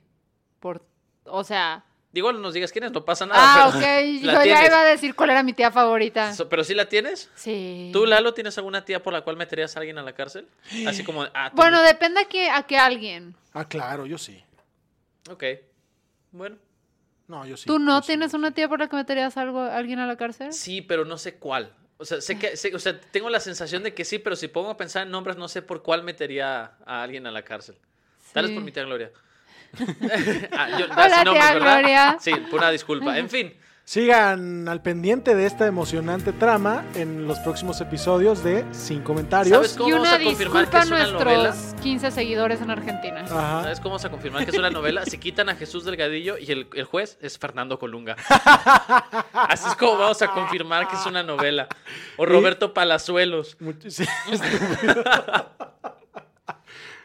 Por, o sea. Digo, no nos digas quiénes, no pasa nada. Ah, ok. [LAUGHS] ¿la Yo ya tienes? iba a decir cuál era mi tía favorita. So- ¿Pero sí la tienes? Sí. ¿Tú, Lalo, tienes alguna tía por la cual meterías a alguien a la cárcel? Así como... Ah, Bueno, no. depende a qué, a qué alguien. Ah, claro, yo sí. Ok. Bueno. No, yo sí. ¿Tú no sí, tienes una tía por la que meterías algo, a alguien a la cárcel? Sí, pero no sé cuál. O sea, sé que, sé- o sea, tengo la sensación de que sí, pero si pongo a pensar en nombres, no sé por cuál metería a alguien a la cárcel. Tal vez Sí. por mi tía Gloria. [LAUGHS] Ah, yo- Hola, nombres, tía ¿verdad? Gloria. Sí, una disculpa. En fin, Sigan al pendiente de esta emocionante trama en los próximos episodios de Sin Comentarios. ¿Sabes cómo y vamos una a confirmar que es una nuestros novela? 15 seguidores en Argentina. Ajá. ¿Sabes cómo vamos a confirmar que es una novela? Se quitan a Jesús Delgadillo y el, el juez es Fernando Colunga. Así es como vamos a confirmar que es una novela. O Roberto Palazuelos. Much- sí. [LAUGHS] [LAUGHS]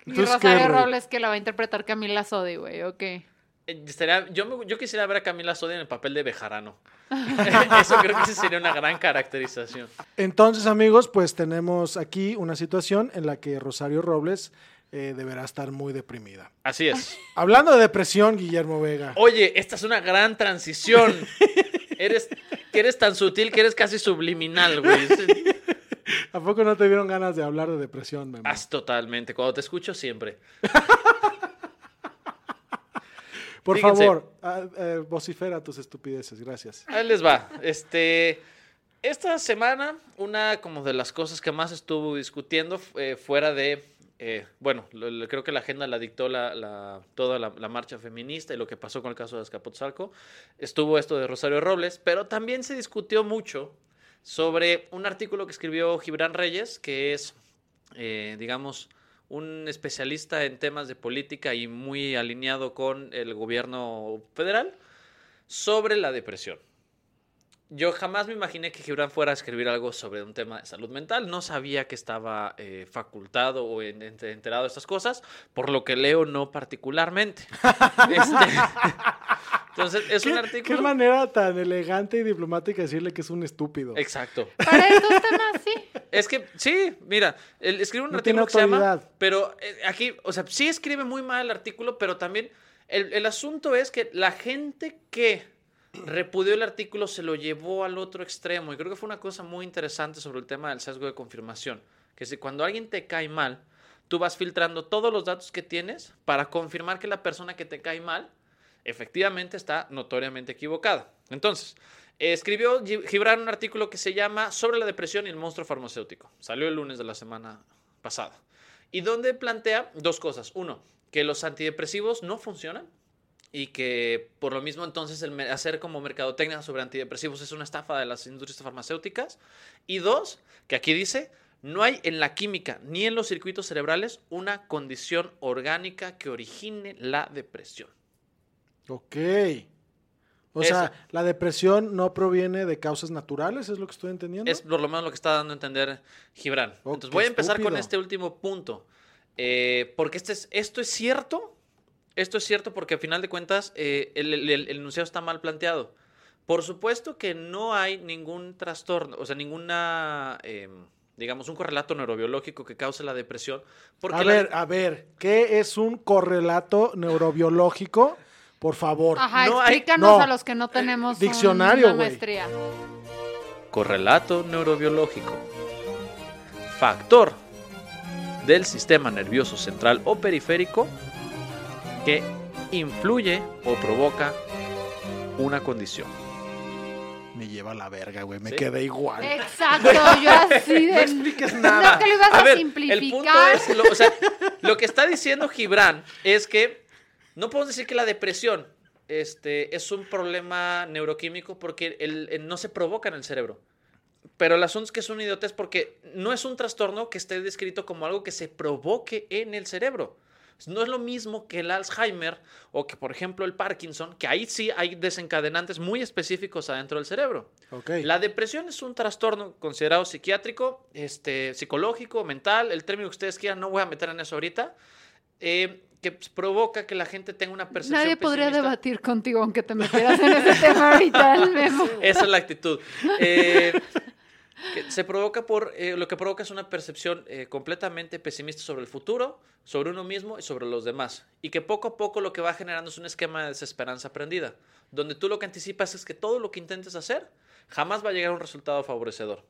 Y Rosario ¿qué? Robles que la va a interpretar Camila Sodi, güey, ok. Eh, estaría- yo, me- yo quisiera ver a Camila Sodia en el papel de Bejarano. [LAUGHS] Eso creo que sí sería una gran caracterización. Entonces, amigos, pues tenemos aquí una situación en la que Rosario Robles eh, deberá estar muy deprimida. Así es. [LAUGHS] Hablando de depresión, Guillermo Vega. Oye, esta es una gran transición. Eres, que eres tan sutil que eres casi subliminal, güey. [LAUGHS] ¿A poco no te dieron ganas de hablar de depresión, Memo? Haz totalmente. Cuando te escucho siempre. [LAUGHS] Por fíjense. favor, ah, eh, vocifera tus estupideces, gracias. Ahí les va. Este, esta semana, una como de las cosas que más estuvo discutiendo eh, fuera de, eh, bueno, lo- lo- creo que la agenda la dictó la, la- toda la, la marcha feminista y lo que pasó con el caso de Azcapotzalco, estuvo esto de Rosario Robles, pero también se discutió mucho sobre un artículo que escribió Gibran Reyes, que es, eh, digamos, un especialista en temas de política y muy alineado con el gobierno federal, sobre la depresión. Yo jamás me imaginé que Gibran fuera a escribir algo sobre un tema de salud mental. No sabía que estaba eh, facultado o en- en- enterado de estas cosas, por lo que leo no particularmente. [LAUGHS] Este, entonces, es un ¿Qué, artículo. qué manera tan elegante y diplomática decirle que es un estúpido. Exacto. Para estos temas, sí. Es que sí, mira, él escribe un No artículo tiene que se llama, pero eh, aquí, o sea, sí escribe muy mal el artículo, pero también el, el asunto es que la gente que repudió el artículo se lo llevó al otro extremo y creo que fue una cosa muy interesante sobre el tema del sesgo de confirmación, que si cuando alguien te cae mal, tú vas filtrando todos los datos que tienes para confirmar que la persona que te cae mal efectivamente está notoriamente equivocada. Entonces, escribió Gi- Gibran un artículo que se llama Sobre la depresión y el monstruo farmacéutico. Salió el lunes de la semana pasada. Y donde plantea dos cosas. Uno, que los antidepresivos no funcionan y que por lo mismo entonces el hacer como mercadotecnia sobre antidepresivos es una estafa de las industrias farmacéuticas. Y dos, que aquí dice, no hay en la química ni en los circuitos cerebrales una condición orgánica que origine la depresión. Ok. O sea, la depresión no proviene de causas naturales, es lo que estoy entendiendo. Es por lo menos lo que está dando a entender Gibran. Oh, Entonces voy a empezar con este último punto. Eh, porque este es, esto es cierto. Esto es cierto porque al final de cuentas eh, el, el- el- el enunciado está mal planteado. Por supuesto que no hay ningún trastorno, o sea, ninguna, eh, digamos, un correlato neurobiológico que cause la depresión. Porque a la- ver, a ver, ¿qué es un correlato neurobiológico? Por favor. Ajá, No hay- explícanos no. a los que no tenemos Diccionario, una güey. maestría. Correlato neurobiológico. Factor del sistema nervioso central o periférico que influye o provoca una condición. Me lleva a la verga, güey. Me ¿Sí? quedé igual. Exacto, yo [LAUGHS] así de. No expliques nada. No, que lo ibas a, A ver, el simplificar. punto es, lo, o sea, [LAUGHS] lo que está diciendo Gibran es que no podemos decir que la depresión este, es un problema neuroquímico porque el- el- no se provoca en el cerebro. Pero el asunto es que es una idiotez porque no es un trastorno que esté descrito como algo que se provoque en el cerebro. No es lo mismo que el Alzheimer o que, por ejemplo, el Parkinson, que ahí sí hay desencadenantes muy específicos adentro del cerebro. La depresión es un trastorno considerado psiquiátrico, este, psicológico, mental, el término que ustedes quieran, no voy a meter en eso ahorita, eh, que provoca que la gente tenga una percepción Nadie podría pesimista. debatir contigo aunque te metieras en ese [LAUGHS] tema ahorita. Esa es la actitud. Eh, se provoca por, eh, lo que provoca es una percepción eh, completamente pesimista sobre el futuro, sobre uno mismo y sobre los demás. Y que poco a poco lo que va generando es un esquema de desesperanza aprendida, donde tú lo que anticipas es que todo lo que intentes hacer jamás va a llegar a un resultado favorecedor.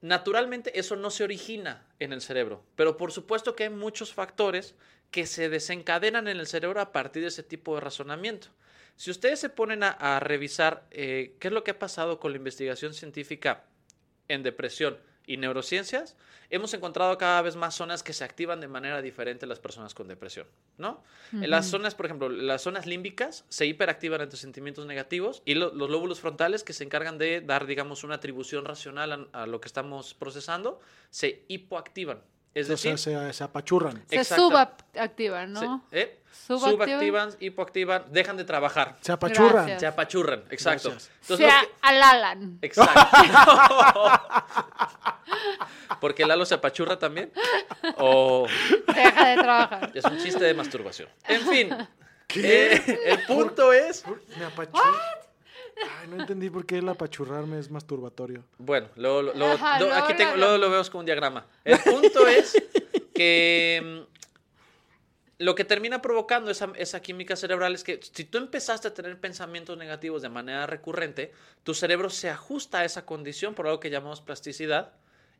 Naturalmente eso no se origina en el cerebro, pero por supuesto que hay muchos factores que se desencadenan en el cerebro a partir de ese tipo de razonamiento. Si ustedes se ponen a, a revisar eh, qué es lo que ha pasado con la investigación científica en depresión y neurociencias, hemos encontrado cada vez más zonas que se activan de manera diferente en las personas con depresión, ¿no? En las zonas, por ejemplo, las zonas límbicas se hiperactivan ante sentimientos negativos y lo- los lóbulos frontales que se encargan de dar, digamos, una atribución racional a, a lo que estamos procesando, se hipoactivan. Es o decir, sea, se, se apachurran. Se Exacto. subactiva, ¿no? se- ¿eh? Subactivan. subactivan, hipoactivan, dejan de trabajar. Se apachurran. Gracias. Se apachurran, exacto. Entonces, Se que- alalan. Exacto. [LAUGHS] Porque Lalo se apachurra también. O Deja de trabajar. es un chiste de masturbación. En fin. eh, el punto es. Me apachurra. Ay, no entendí por qué el apachurrarme es masturbatorio. Bueno, luego, lo- lo- Ajá, aquí tengo, lo- luego lo vemos con un diagrama. El punto es que mm, lo que termina provocando esa, esa química cerebral es que si tú empezaste a tener pensamientos negativos de manera recurrente, tu cerebro se ajusta a esa condición por algo que llamamos plasticidad.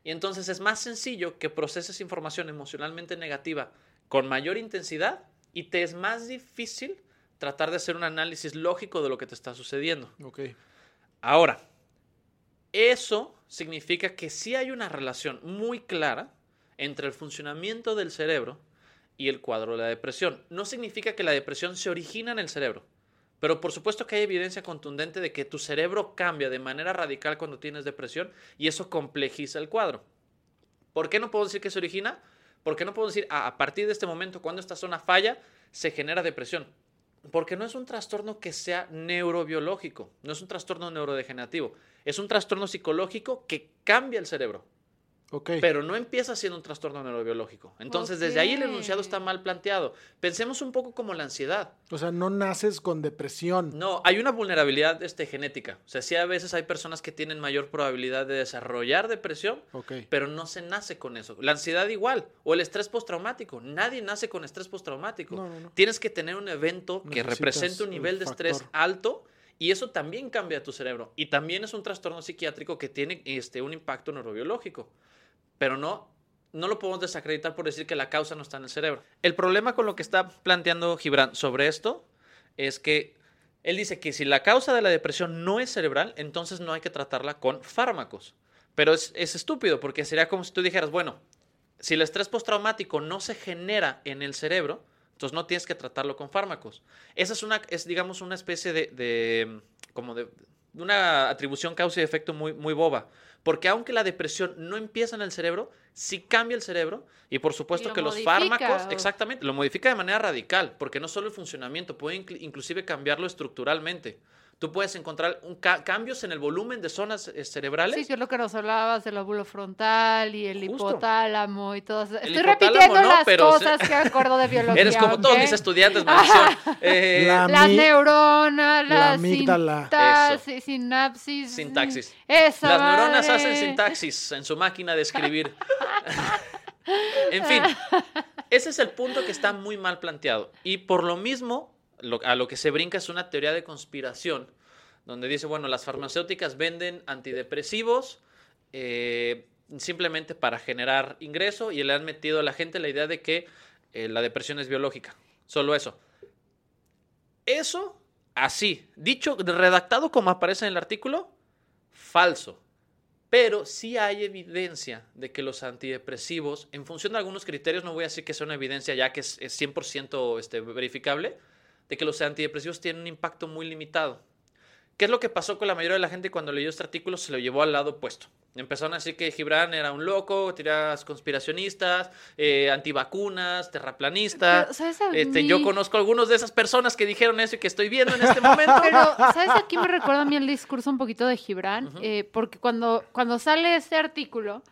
Y entonces es más sencillo que proceses información emocionalmente negativa con mayor intensidad y te es más difícil tratar de hacer un análisis lógico de lo que te está sucediendo. Ok. Ahora, eso significa que sí hay una relación muy clara entre el funcionamiento del cerebro y el cuadro de la depresión. No significa que la depresión se origina en el cerebro, Pero por supuesto que hay evidencia contundente de que tu cerebro cambia de manera radical cuando tienes depresión y eso complejiza el cuadro. ¿Por qué no puedo decir que se origina? Porque no puedo decir "Ah, a partir de este momento, cuando esta zona falla, se genera depresión. Porque no es un trastorno que sea neurobiológico, no es un trastorno neurodegenerativo, es un trastorno psicológico que cambia el cerebro. Pero no empieza siendo un trastorno neurobiológico. Entonces, desde ahí el enunciado está mal planteado. Pensemos un poco como la ansiedad. O sea, no naces con depresión. No, hay una vulnerabilidad este, genética. O sea, sí a veces hay personas que tienen mayor probabilidad de desarrollar depresión, pero no se nace con eso. La ansiedad igual, o el estrés postraumático. Nadie nace con estrés postraumático. No, no, no. Tienes que tener un evento que represente un un nivel de estrés alto y eso también cambia tu cerebro. Y también es un trastorno psiquiátrico que tiene este, un impacto neurobiológico. Pero no, no lo podemos desacreditar por decir que la causa no está en el cerebro. El problema con lo que está planteando Gibran sobre esto es que él dice que si la causa de la depresión no es cerebral, entonces no hay que tratarla con fármacos. Pero es, es estúpido porque sería como si tú dijeras, bueno, si el estrés postraumático no se genera en el cerebro, entonces no tienes que tratarlo con fármacos. Esa es una, es digamos una especie de, de como de, una atribución causa y efecto muy, muy boba. Porque aunque la depresión no empieza en el cerebro, sí cambia el cerebro y por supuesto lo que los fármacos, exactamente, lo modifica de manera radical, porque no solo el funcionamiento, puede inclu- inclusive cambiarlo estructuralmente. Tú puedes encontrar un ca- cambios en el volumen de zonas eh, cerebrales. Sí, es lo que nos hablabas del lóbulo frontal y el Justo. hipotálamo y todas. Estoy hipotálamo repitiendo no, las pero cosas que acuerdo de biología. Eres como todos mis estudiantes, maldición. [LAUGHS] Eh, La- Las neuronas, la la amígdala. sintaxis, sinapsis. Sintaxis. Esa Las neuronas hacen sintaxis en su máquina de escribir. [LAUGHS] en fin, ese es el punto que está muy mal planteado. Y por lo mismo, a lo que se brinca es una teoría de conspiración, donde dice, bueno, las farmacéuticas venden antidepresivos eh, simplemente para generar ingreso y le han metido a la gente la idea de que eh, la depresión es biológica. Solo eso. Eso, así, dicho, redactado como aparece en el artículo, falso. Pero sí hay evidencia de que los antidepresivos, en función de algunos criterios, no voy a decir que sea una evidencia ya que es, es 100% este, verificable, de que los antidepresivos tienen un impacto muy limitado. ¿Qué es lo que pasó con la mayoría de la gente cuando leyó este artículo? Se lo llevó al lado opuesto. Empezaron a decir que Gibran era un loco, tiras conspiracionistas, eh, antivacunas, terraplanistas. Pero, ¿sabes a Este, mí? Yo conozco algunas de esas personas que dijeron eso y que estoy viendo en este momento. Pero, ¿sabes? Aquí me recuerda a mí el discurso un poquito de Gibran, eh, porque cuando, cuando sale este artículo,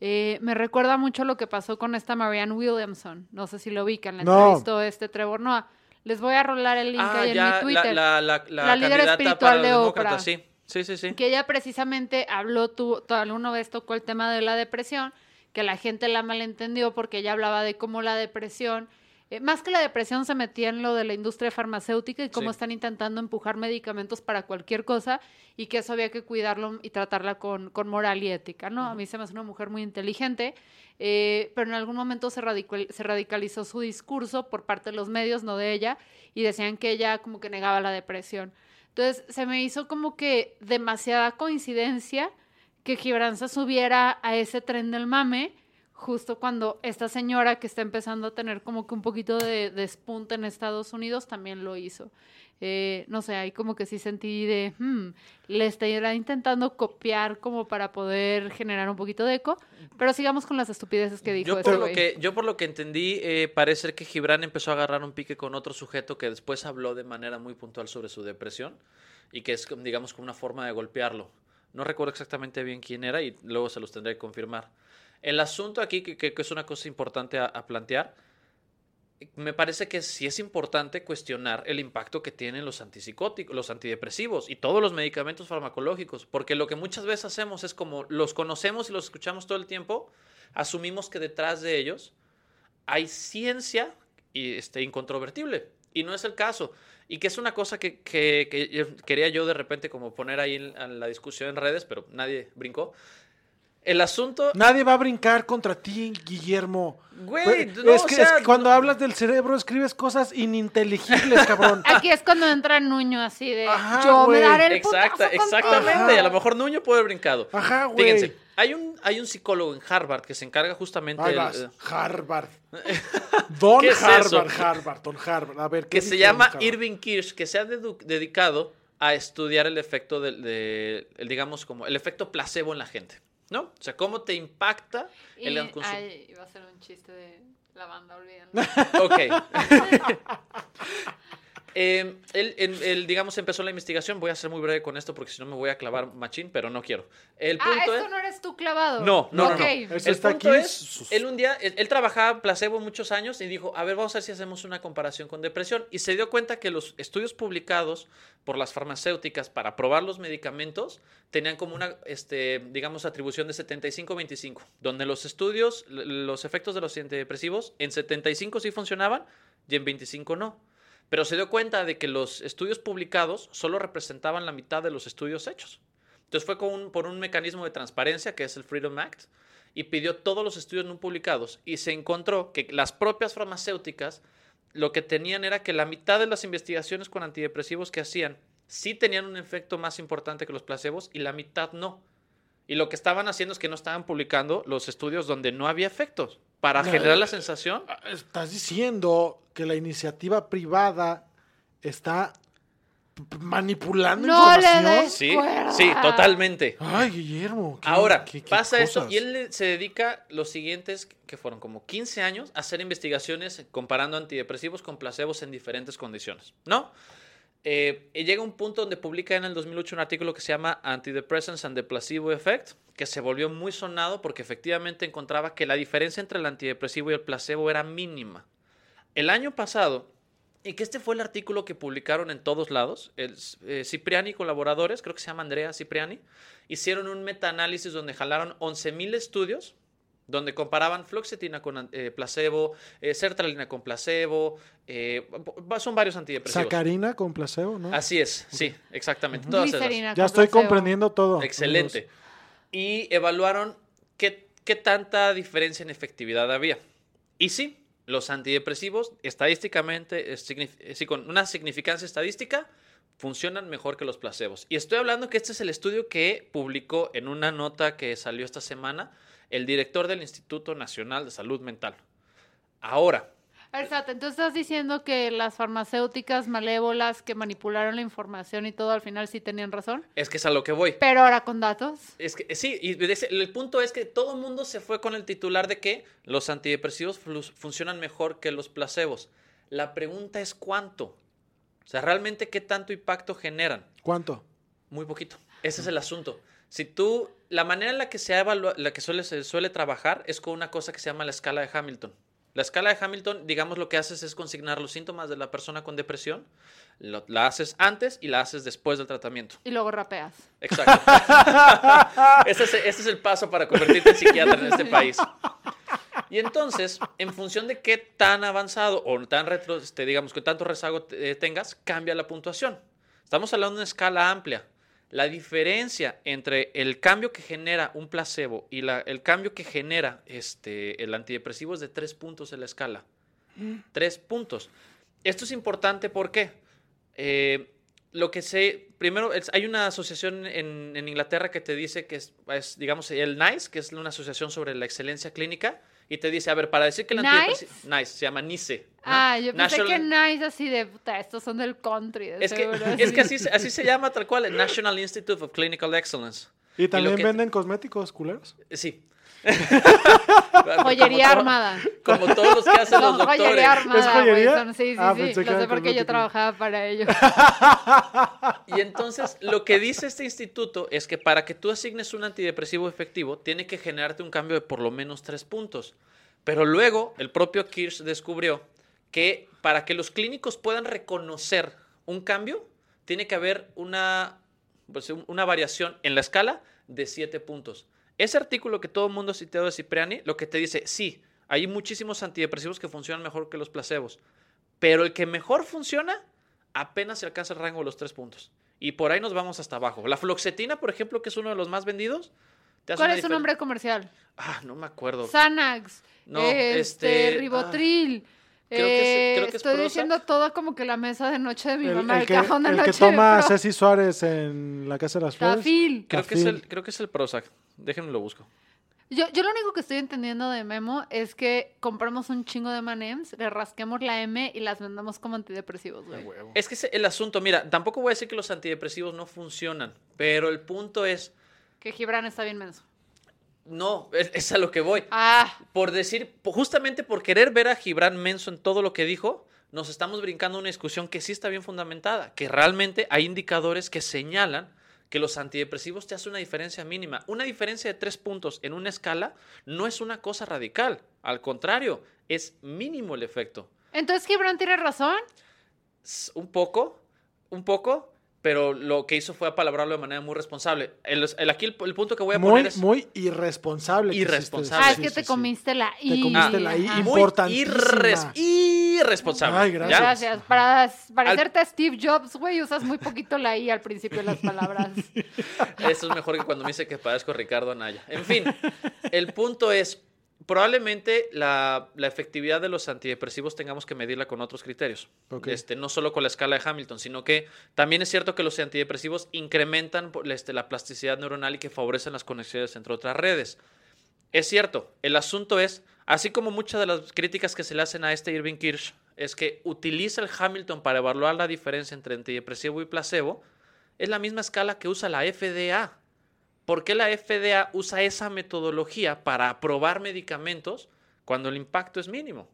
eh, me recuerda mucho lo que pasó con esta Marianne Williamson. No sé si lo ubican, la No. entrevistó este Trevor Noah. Les voy a rolar el link Ah, ahí en mi Twitter. la, la, la La líder espiritual de Oprah. sí. Sí, sí, sí. que ella precisamente habló, tuvo, to- alguna vez tocó el tema de la depresión, que la gente la malentendió porque ella hablaba de cómo la depresión, eh, más que la depresión se metía en lo de la industria farmacéutica y cómo Sí. están intentando empujar medicamentos para cualquier cosa y que eso había que cuidarlo y tratarla con, con moral y ética, ¿no? A mí se me hace una mujer muy inteligente, eh, pero en algún momento se, radical- se radicalizó su discurso por parte de los medios, no de ella, y decían que ella como que negaba la depresión. Entonces se me hizo como que demasiada coincidencia que Gibran se subiera a ese tren del mame justo cuando esta señora que está empezando a tener como que un poquito de despunte en Estados Unidos también lo hizo. Eh, no sé, ahí como que sí sentí de, hmm, le estará intentando copiar como para poder generar un poquito de eco, pero sigamos con las estupideces que dijo Yo este por, lo que, yo por lo que entendí, eh, parece ser que Gibran empezó a agarrar un pique con otro sujeto que después habló de manera muy puntual sobre su depresión y que es, digamos, como una forma de golpearlo. No recuerdo exactamente bien quién era y luego se los tendré que confirmar. El asunto aquí, que, es una cosa importante a, plantear, me parece que sí es importante cuestionar el impacto que tienen los antipsicóticos, los antidepresivos y todos los medicamentos farmacológicos, porque lo que muchas veces hacemos es como los conocemos y los escuchamos todo el tiempo, asumimos que detrás de ellos hay ciencia y, este, incontrovertible, y no es el caso. Y que es una cosa que, que- quería yo de repente como poner ahí en la discusión en redes, pero nadie brincó. El asunto... Nadie va a brincar contra ti, Guillermo. Güey, Pues, no, es o que, sea, es que cuando no- hablas del cerebro escribes cosas ininteligibles, [LAUGHS] cabrón. Aquí es cuando entra Nuño así de, Ajá, yo güey. me daré el Exacta, putazo contigo". exactamente. Ajá. A lo mejor Nuño puede haber brincado. Ajá, güey. Fíjense, Hay un, hay un psicólogo en Harvard que se encarga justamente del- vas, Harvard. [LAUGHS] Don ¿Qué es Harvard, eso? Harvard, Don Harvard. A ver, ¿qué que se llama Harvard? Irving Kirsch, que se ha dedicado a estudiar el efecto del, de- el, digamos, como el efecto placebo en la gente, ¿no? O sea, cómo te impacta Y, el consumo. ay, iba a ser un chiste de la banda, olvídenlo. [LAUGHS] Ok. [LAUGHS] Eh, él, él- él, digamos, empezó la investigación. Voy a ser muy breve con esto porque si no me voy a clavar machín, pero no quiero. El ah, punto esto es... no eres tú clavado. No, no, no, no. Eso El está punto aquí, es, él un día, él, él trabajaba en placebo muchos años y dijo, a ver, vamos a ver si hacemos una comparación con depresión. Y se dio cuenta que los estudios publicados por las farmacéuticas para probar los medicamentos tenían como una, este, digamos, atribución de 75-25, donde los estudios, los efectos de los antidepresivos, en 75 sí funcionaban y en 25 no. Pero se dio cuenta de que los estudios publicados solo representaban la mitad de los estudios hechos. Entonces fue por un mecanismo de transparencia que es el Freedom Act y pidió todos los estudios no publicados y se encontró que las propias farmacéuticas lo que tenían era que la mitad de las investigaciones con antidepresivos que hacían sí tenían un efecto más importante que los placebos y la mitad no. Y lo que estaban haciendo es que no estaban publicando los estudios donde no había efectos para No. generar la sensación Ah, Estás diciendo que la iniciativa privada está manipulando No le información. des- Sí, Cuerda. sí, totalmente. Ay, Guillermo. qué- Ahora, qué- qué pasa esto cosas. y él se dedica los siguientes, que fueron como 15 años, a hacer investigaciones comparando antidepresivos con placebos en diferentes condiciones, ¿no? Eh, llega un punto donde publica en el 2008 un artículo que se llama Antidepressants and the Placebo Effect, que se volvió muy sonado porque efectivamente encontraba que la diferencia entre el antidepresivo y el placebo era mínima. El año pasado, y que este fue el artículo que publicaron en todos lados, el eh, Cipriani y colaboradores, creo que se llama Andrea Cipriani, hicieron un metaanálisis donde jalaron 11.000 estudios donde comparaban fluoxetina con eh, placebo, eh, sertralina con placebo, eh, son varios antidepresivos. Sacarina con placebo, ¿no? Así es, sí, exactamente. todas esas. Glicerina ya con estoy placebo. comprendiendo todo. Excelente. amigos. Y evaluaron qué, qué tanta diferencia en efectividad había. Y sí, los antidepresivos estadísticamente, es eh, sí, con una significancia estadística, funcionan mejor que los placebos. Y estoy hablando que este es el estudio que publicó en una nota que salió esta semana el director del Instituto Nacional de Salud Mental. Ahora, Sata, entonces estás diciendo que las farmacéuticas malévolas que manipularon la información y todo al final sí tenían razón, es que es a lo que voy. pero ahora con datos. Es que sí, y el punto es que todo el mundo se fue con el titular de que los antidepresivos funcionan mejor que los placebos. La pregunta es cuánto. O sea, realmente qué tanto impacto generan. ¿Cuánto? Muy poquito. Ese es el asunto. Si tú, la manera en la que se evalúa, la que suele, se suele trabajar es con una cosa que se llama la escala de Hamilton. La escala de Hamilton, digamos, lo que haces es consignar los síntomas de la persona con depresión. Lo- la haces antes y la haces después del tratamiento. Y luego rapeas. Exacto. [LAUGHS] ese, es, ese es el paso para convertirte en psiquiatra en este país. Y entonces, en función de qué tan avanzado o tan retro, este, digamos, que tanto rezago eh, tengas, cambia la puntuación. Estamos hablando de una escala amplia. La diferencia entre el cambio que genera un placebo y la- el cambio que genera este, el antidepresivo es de tres puntos en la escala. Tres puntos. Esto es importante porque eh, lo que sé, primero, es- hay una asociación en, en Inglaterra que te dice que es, es, digamos, el NICE, que es una asociación sobre la excelencia clínica, y te dice, a ver, para decir que el ¿NICE? antidepresivo... NICE, se llama NICE. ¿no? Ah, yo pensé National- que nice así de puta, estos son del country. de Es que, seguro, [LAUGHS] es que así, se- así se llama tal cual, el National Institute of Clinical Excellence. ¿Y también que- venden cosméticos culeros? Sí. [LAUGHS] Joyería Como armada. Como todos los que hacen los [LAUGHS] doctores. joyería armada, ¿Es joyería? güey, son- Sí, sí, Ah, sí. Lo sé porque yo trabajaba para ellos. Y entonces lo que dice este instituto es que para que tú asignes un antidepresivo efectivo, tiene que generarte un cambio de por lo menos tres puntos. Pero luego el propio Kirsch descubrió que para que los clínicos puedan reconocer un cambio, tiene que haber una, pues, un- una variación en la escala de siete puntos. Ese artículo que todo el mundo ha citado de Cipriani, lo que te dice, sí, hay muchísimos antidepresivos que funcionan mejor que los placebos, pero el que mejor funciona apenas se alcanza el rango de los tres puntos. Y por ahí nos vamos hasta abajo. La fluoxetina, por ejemplo, que es uno de los más vendidos. te hace ¿Cuál es su nombre comercial? Ah, no me acuerdo. Xanax. No, este, este, Ribotril. Creo que es- Eh, creo que es estoy diciendo todo como que la mesa de noche de mi El, mamá, el el, que, cajón de el noche que toma de. Ceci Suárez en la Casa de las Flores. Tafil. Creo que, es el, creo que es el Prozac. Déjenme lo busco. Yo, yo lo único que estoy entendiendo de Memo es que compramos un chingo de M&M's, le rasquemos la M y las vendamos como antidepresivos, güey. Es que es el asunto, mira, tampoco voy a decir que los antidepresivos no funcionan, pero el punto es, Que Gibran está bien menso. No, es, es a lo que voy. Ah, Por decir, justamente por querer ver a Gibran Menso en todo lo que dijo, nos estamos brincando una discusión que sí está bien fundamentada, que realmente hay indicadores que señalan que los antidepresivos te hacen una diferencia mínima. Una diferencia de tres puntos en una escala no es una cosa radical, al contrario, es mínimo el efecto. entonces Gibran tiene razón. Un poco, un poco, pero lo que hizo fue apalabrarlo de manera muy responsable. El, el- aquí el, el punto que voy a Muy, poner es muy irresponsable. Irresponsable. Ah, es que Sí, te sí, sí. comiste la I. Te comiste la I. Importantísima. irres- irresponsable. Ay, gracias. ¿Ya? Gracias. Para Al- parecerte Steve Jobs, güey, usas muy poquito la I al principio de las [LAUGHS] palabras. Eso es mejor que cuando me dice que parezco Ricardo Anaya. En fin, el punto es, probablemente la, la efectividad de los antidepresivos tengamos que medirla con otros criterios. Este, no solo con la escala de Hamilton, sino que también es cierto que los antidepresivos incrementan este, la plasticidad neuronal y que favorecen las conexiones entre otras redes. Es cierto, el asunto es, así como muchas de las críticas que se le hacen a este Irving Kirsch, es que utiliza el Hamilton para evaluar la diferencia entre antidepresivo y placebo, es la misma escala que usa la FDA. ¿Por qué la FDA usa esa metodología para aprobar medicamentos cuando el impacto es mínimo?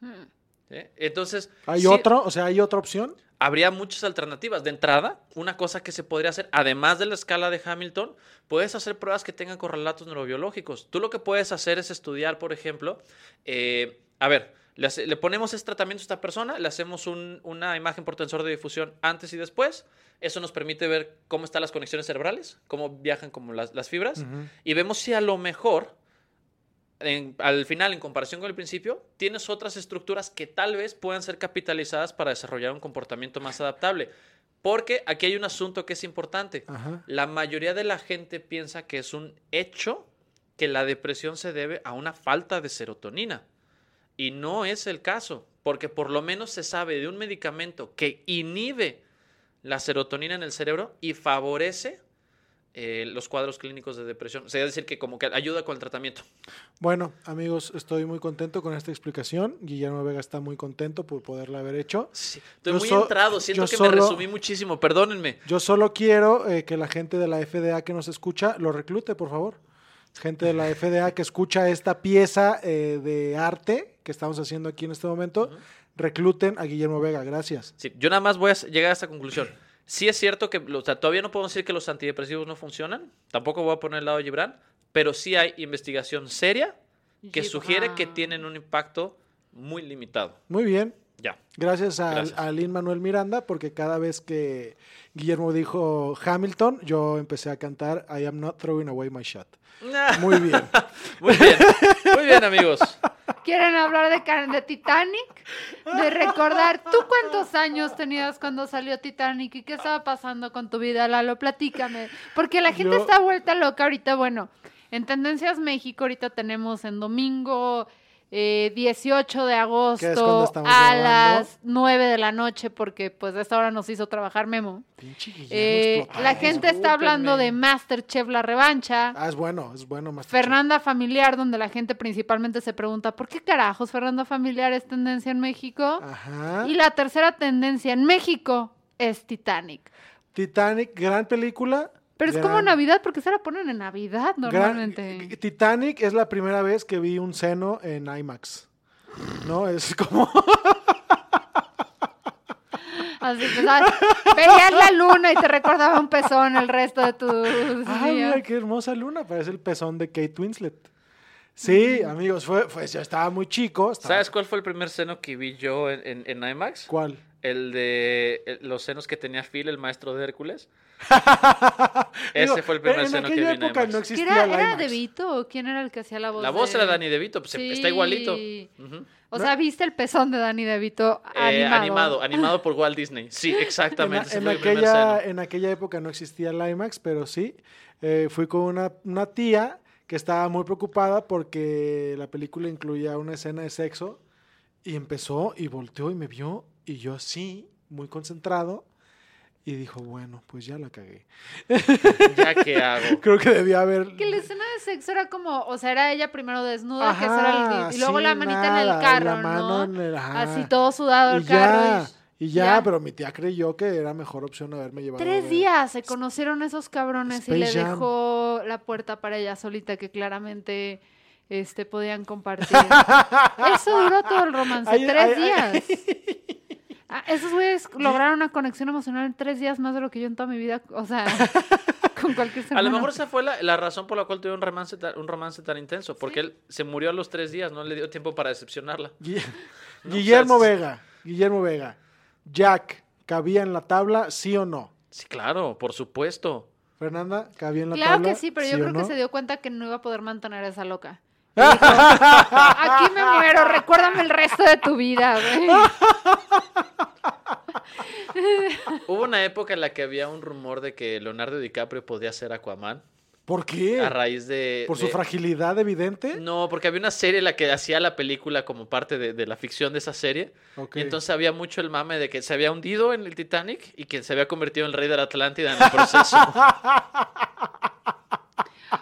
¿Sí? Entonces, ¿Hay sí, otro? O sea, ¿hay otra opción? habría muchas alternativas. De entrada, una cosa que se podría hacer, además de la escala de Hamilton, puedes hacer pruebas que tengan correlatos neurobiológicos. Tú lo que puedes hacer es estudiar, por ejemplo, eh, a ver, le, hace- le ponemos este tratamiento a esta persona, le hacemos un- una imagen por tensor de difusión antes y después. Eso nos permite ver cómo están las conexiones cerebrales, cómo viajan como las, las fibras, y vemos si a lo mejor en- al final, en comparación con el principio, tienes otras estructuras que tal vez puedan ser capitalizadas para desarrollar un comportamiento más adaptable. Porque aquí hay un asunto que es importante. La mayoría de la gente piensa que es un hecho que la depresión se debe a una falta de serotonina. Y no es el caso, porque por lo menos se sabe de un medicamento que inhibe la serotonina en el cerebro y favorece eh, los cuadros clínicos de depresión. O sea, es decir, que como que ayuda con el tratamiento. Bueno, amigos, estoy muy contento con esta explicación. Guillermo Vega está muy contento por poderla haber hecho. Sí, estoy Yo muy so- entrado, siento que solo- me resumí muchísimo, perdónenme. Yo solo quiero eh, que la gente de la FDA que nos escucha lo reclute, por favor. Gente de la FDA que escucha esta pieza eh, de arte que estamos haciendo aquí en este momento, recluten a Guillermo Vega. Gracias. Sí, yo nada más voy a llegar a esta conclusión. Sí es cierto que o sea, todavía no podemos decir que los antidepresivos no funcionan, tampoco voy a poner el lado de Gibran, pero sí hay investigación seria que Gibran. sugiere que tienen un impacto muy limitado. Muy bien. Ya. Gracias a, Gracias. a Lin Manuel Miranda, porque cada vez que Guillermo dijo Hamilton, yo empecé a cantar I am not throwing away my shot. [LAUGHS] Muy bien. Muy bien, muy bien amigos. ¿Quieren hablar de, Titanic? De recordar, ¿tú cuántos años tenías cuando salió Titanic y qué estaba pasando con tu vida, Lalo? Platícame. Porque la gente Yo- está vuelta loca ahorita. Bueno, en Tendencias México ahorita tenemos en domingo eh, 18 de agosto a grabando. las 9 de la noche porque pues a esta hora nos hizo trabajar Memo. Pinche Eh, la gente está hablando de Masterchef La Revancha. Ah, es bueno, es bueno. Masterchef. Fernanda Familiar, donde la gente principalmente se pregunta, ¿por qué carajos Fernanda Familiar es tendencia en México? Ajá. Y la tercera tendencia en México es Titanic. Titanic, gran película. Pero es como Navidad, porque se la ponen en Navidad gran- normalmente. Titanic es la primera vez que vi un seno en IMAX. ¿No? Es [LAUGHS] como. Así que, ¿sabes? Veías la luna y te recordaba un pezón el resto de tu Ay, mira qué hermosa luna. Parece el pezón de Kate Winslet. Sí, amigos, fue, fue, yo estaba muy chico. estaba- ¿Sabes cuál fue el primer seno que vi yo en, en, en IMAX? ¿Cuál? El de el- los senos que tenía Phil, el maestro de Hércules. [LAUGHS] Digo, Ese fue el primer en seno que vi en época IMAX. no ¿Qué existía era, ¿Era IMAX. De Vito o quién era el que hacía la voz? La voz de- era Danny DeVito, pues Sí. está igualito. Ujú. O sea, ¿viste el pezón de Danny DeVito Eh, animado? animado, [LAUGHS] animado por Walt Disney. Sí, En, exactamente. en primer aquella, en aquella época no existía el IMAX, pero sí. Eh, fui con una, una tía que estaba muy preocupada porque la película incluía una escena de sexo Y empezó y volteó y me vio y yo así, muy concentrado. Y dijo, bueno, pues ya la cagué. ¿Ya qué hago? [LAUGHS] Creo que debía haber... Que la escena de sexo era como, o sea, era ella primero desnuda, que era el, y luego sí, la manita en el y carro, la mano ¿no? en el-. Así todo sudado el y carro. ya, y- y ya, ya. pero mi tía creyó que era mejor opción haberme llevado. Tres días se conocieron esos cabrones y le Jam. dejó la puerta para ella solita que claramente este podían compartir. [LAUGHS] Eso duró todo el romance, Ay, tres ay, ay. [LAUGHS] Ah, esos güeyes lograron una conexión emocional en tres días más de lo que yo en toda mi vida, o sea, [LAUGHS] con cualquier ser A lo humano. mejor esa fue la, la razón por la cual tuvo un romance, ta- un romance tan intenso. Porque él se murió a los tres días, no le dio tiempo para decepcionarla. No, [LAUGHS] Guillermo o sea, Vega, Guillermo Vega. Jack, ¿cabía en la tabla, sí o no? Sí, claro, por supuesto. Fernanda, ¿cabía en la Claro tabla? que sí, pero yo o creo que se dio cuenta que no iba a poder mantener a esa loca. Dijo, Aquí me [LAUGHS] muero, recuérdame el resto de tu vida, güey. Hubo una época en la que había un rumor de que Leonardo DiCaprio podía ser Aquaman. ¿Por qué? A raíz de. ¿Por su fragilidad evidente? No, porque había una serie en la que hacía la película como parte de, de la ficción de esa serie. Ok. Y entonces había mucho el mame de que se había hundido en el Titanic y que se había convertido en el rey de la Atlántida en el proceso. [LAUGHS]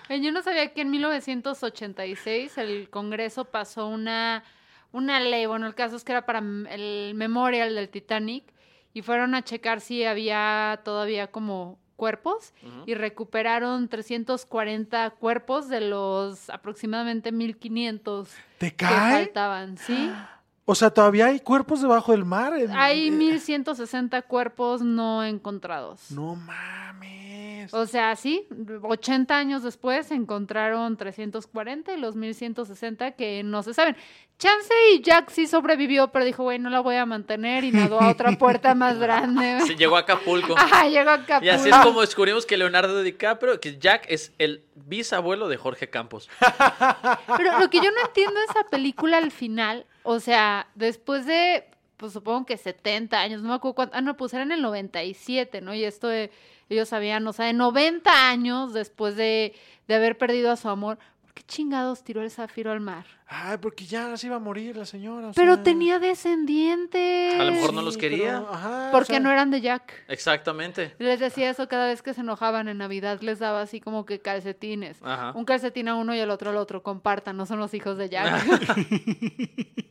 Eh, Yo no sabía que en 1986 el Congreso pasó una, una ley, bueno, el caso es que era para el memorial del Titanic y fueron a checar si había todavía como cuerpos y recuperaron 340 cuerpos de los aproximadamente 1500 ¿Te que faltaban, ¿sí? [GASPS] O sea, todavía hay cuerpos debajo del mar. Hay eh, 1160 cuerpos no encontrados. No mames. O sea, sí, 80 años después encontraron 340 y los 1160 que no se saben. Chance y Jack sí sobrevivió, pero dijo, güey, no la voy a mantener y nadó a otra puerta más [LAUGHS] grande. Se llegó a Acapulco. [LAUGHS] Ajá, llegó a Acapulco. Y así es como descubrimos que Leonardo DiCaprio, que Jack es el bisabuelo de Jorge Campos. [LAUGHS] Pero lo que yo no entiendo de esa película al final, o sea, después de, pues supongo que 70 años, no me acuerdo cuánto, ah, no, pues era en el 97, ¿no? Y esto de, ellos sabían, o sea, de 90 años después de, de haber perdido a su amor, ¿por qué chingados tiró el zafiro al mar? Ay, porque ya se iba a morir la señora. o Pero sea. tenía descendientes. A lo mejor no los quería. pero, ajá, o Porque sea, no eran de Jack. Exactamente. Les decía eso cada vez que se enojaban en Navidad, les daba así como que calcetines. Ajá. Un calcetín a uno y el otro al otro, compartan, no son los hijos de Jack. [LAUGHS] [LAUGHS]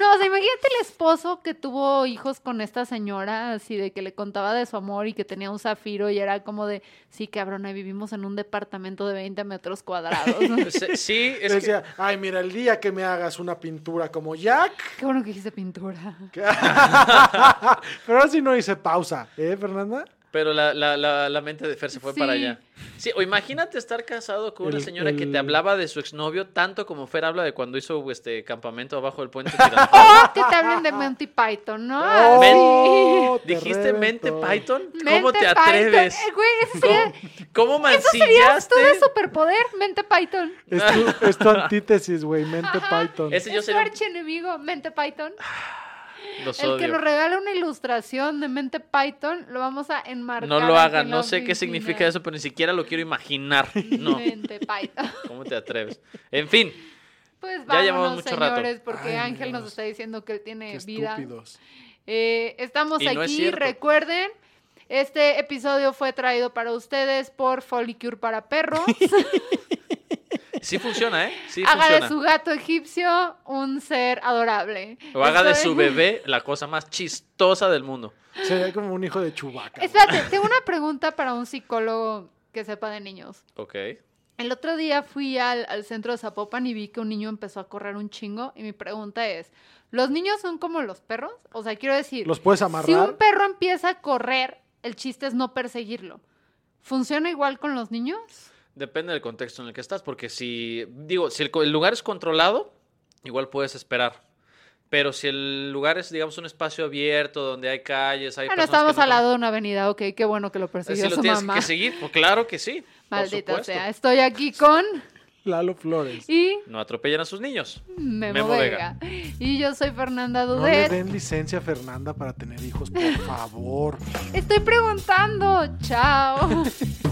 no, o sea, imagínate el esposo que tuvo hijos con esta señora, así de que le contaba de su amor y que tenía un zafiro y era como de, sí, cabrón, ahí vivimos en un departamento de 20 metros cuadrados. [LAUGHS] Sí, es que Decía, ay, mira, el día que me hagas una pintura como Jack. Qué bueno que dijiste pintura. [LAUGHS] Pero ahora sí no hice pausa, ¿eh, Fernanda? Pero la, la, la, la mente de Fer se fue Sí. para allá. Sí, o imagínate estar casado con una El- señora que te hablaba de su exnovio tanto como Fer habla de cuando hizo este campamento abajo del puente. [LAUGHS] O que te hablen de Monty Python, ¿no? Oh, te ¿Dijiste mente. Python? ¿Cómo Mente te Python. atreves? Eh, güey, eso sería, ¿Cómo [LAUGHS] eso sería todo superpoder, Mente Python. Es tu, es tu [LAUGHS] antítesis, güey, mente Python. Ese yo es tu sería un- archienemigo, Mente Python. Los El que nos regala una ilustración de Mente Python, lo vamos a enmarcar. No lo aquí haga, en la no sé qué significa eso, pero ni siquiera lo quiero imaginar. [LAUGHS] No, Mente Python. ¿cómo te atreves? En fin, Pues Ya vámonos, llevamos mucho rato. señores, porque Ay, Ángel nos está diciendo que él tiene Qué vida. estúpidos. Eh, estamos Y no es aquí, recuerden. Este episodio fue traído para ustedes por Folicure para perros. [LAUGHS] sí funciona, ¿eh? Sí haga de su gato egipcio un ser adorable. O haga de su bebé la cosa más chistosa del mundo. Sería como un hijo de Chubaca. Espérate, tengo una pregunta para un psicólogo que sepa de niños. Ok. El otro día fui al, al centro de Zapopan y vi que un niño empezó a correr un chingo y mi pregunta es, ¿los niños son como los perros? O sea, quiero decir, ¿Los puedes si amarrar? un perro empieza a correr, el chiste es no perseguirlo. ¿Funciona igual con los niños? Depende del contexto en el que estás, porque si, digo, si el, el lugar es controlado, igual puedes esperar. Pero si el lugar es, digamos, un espacio abierto, donde hay calles, hay Bueno, personas estamos que no al lado de una avenida, ok, qué bueno que lo persiguió si lo su tienes mamá. que seguir, pues claro que sí. [LAUGHS] Maldita sea, estoy aquí con Lalo Flores. y No atropellen a sus niños. Memo, Memo Vega. Y yo soy Fernanda No le Dudet. den licencia a Fernanda para tener hijos, por favor. Estoy preguntando. Chao. [LAUGHS]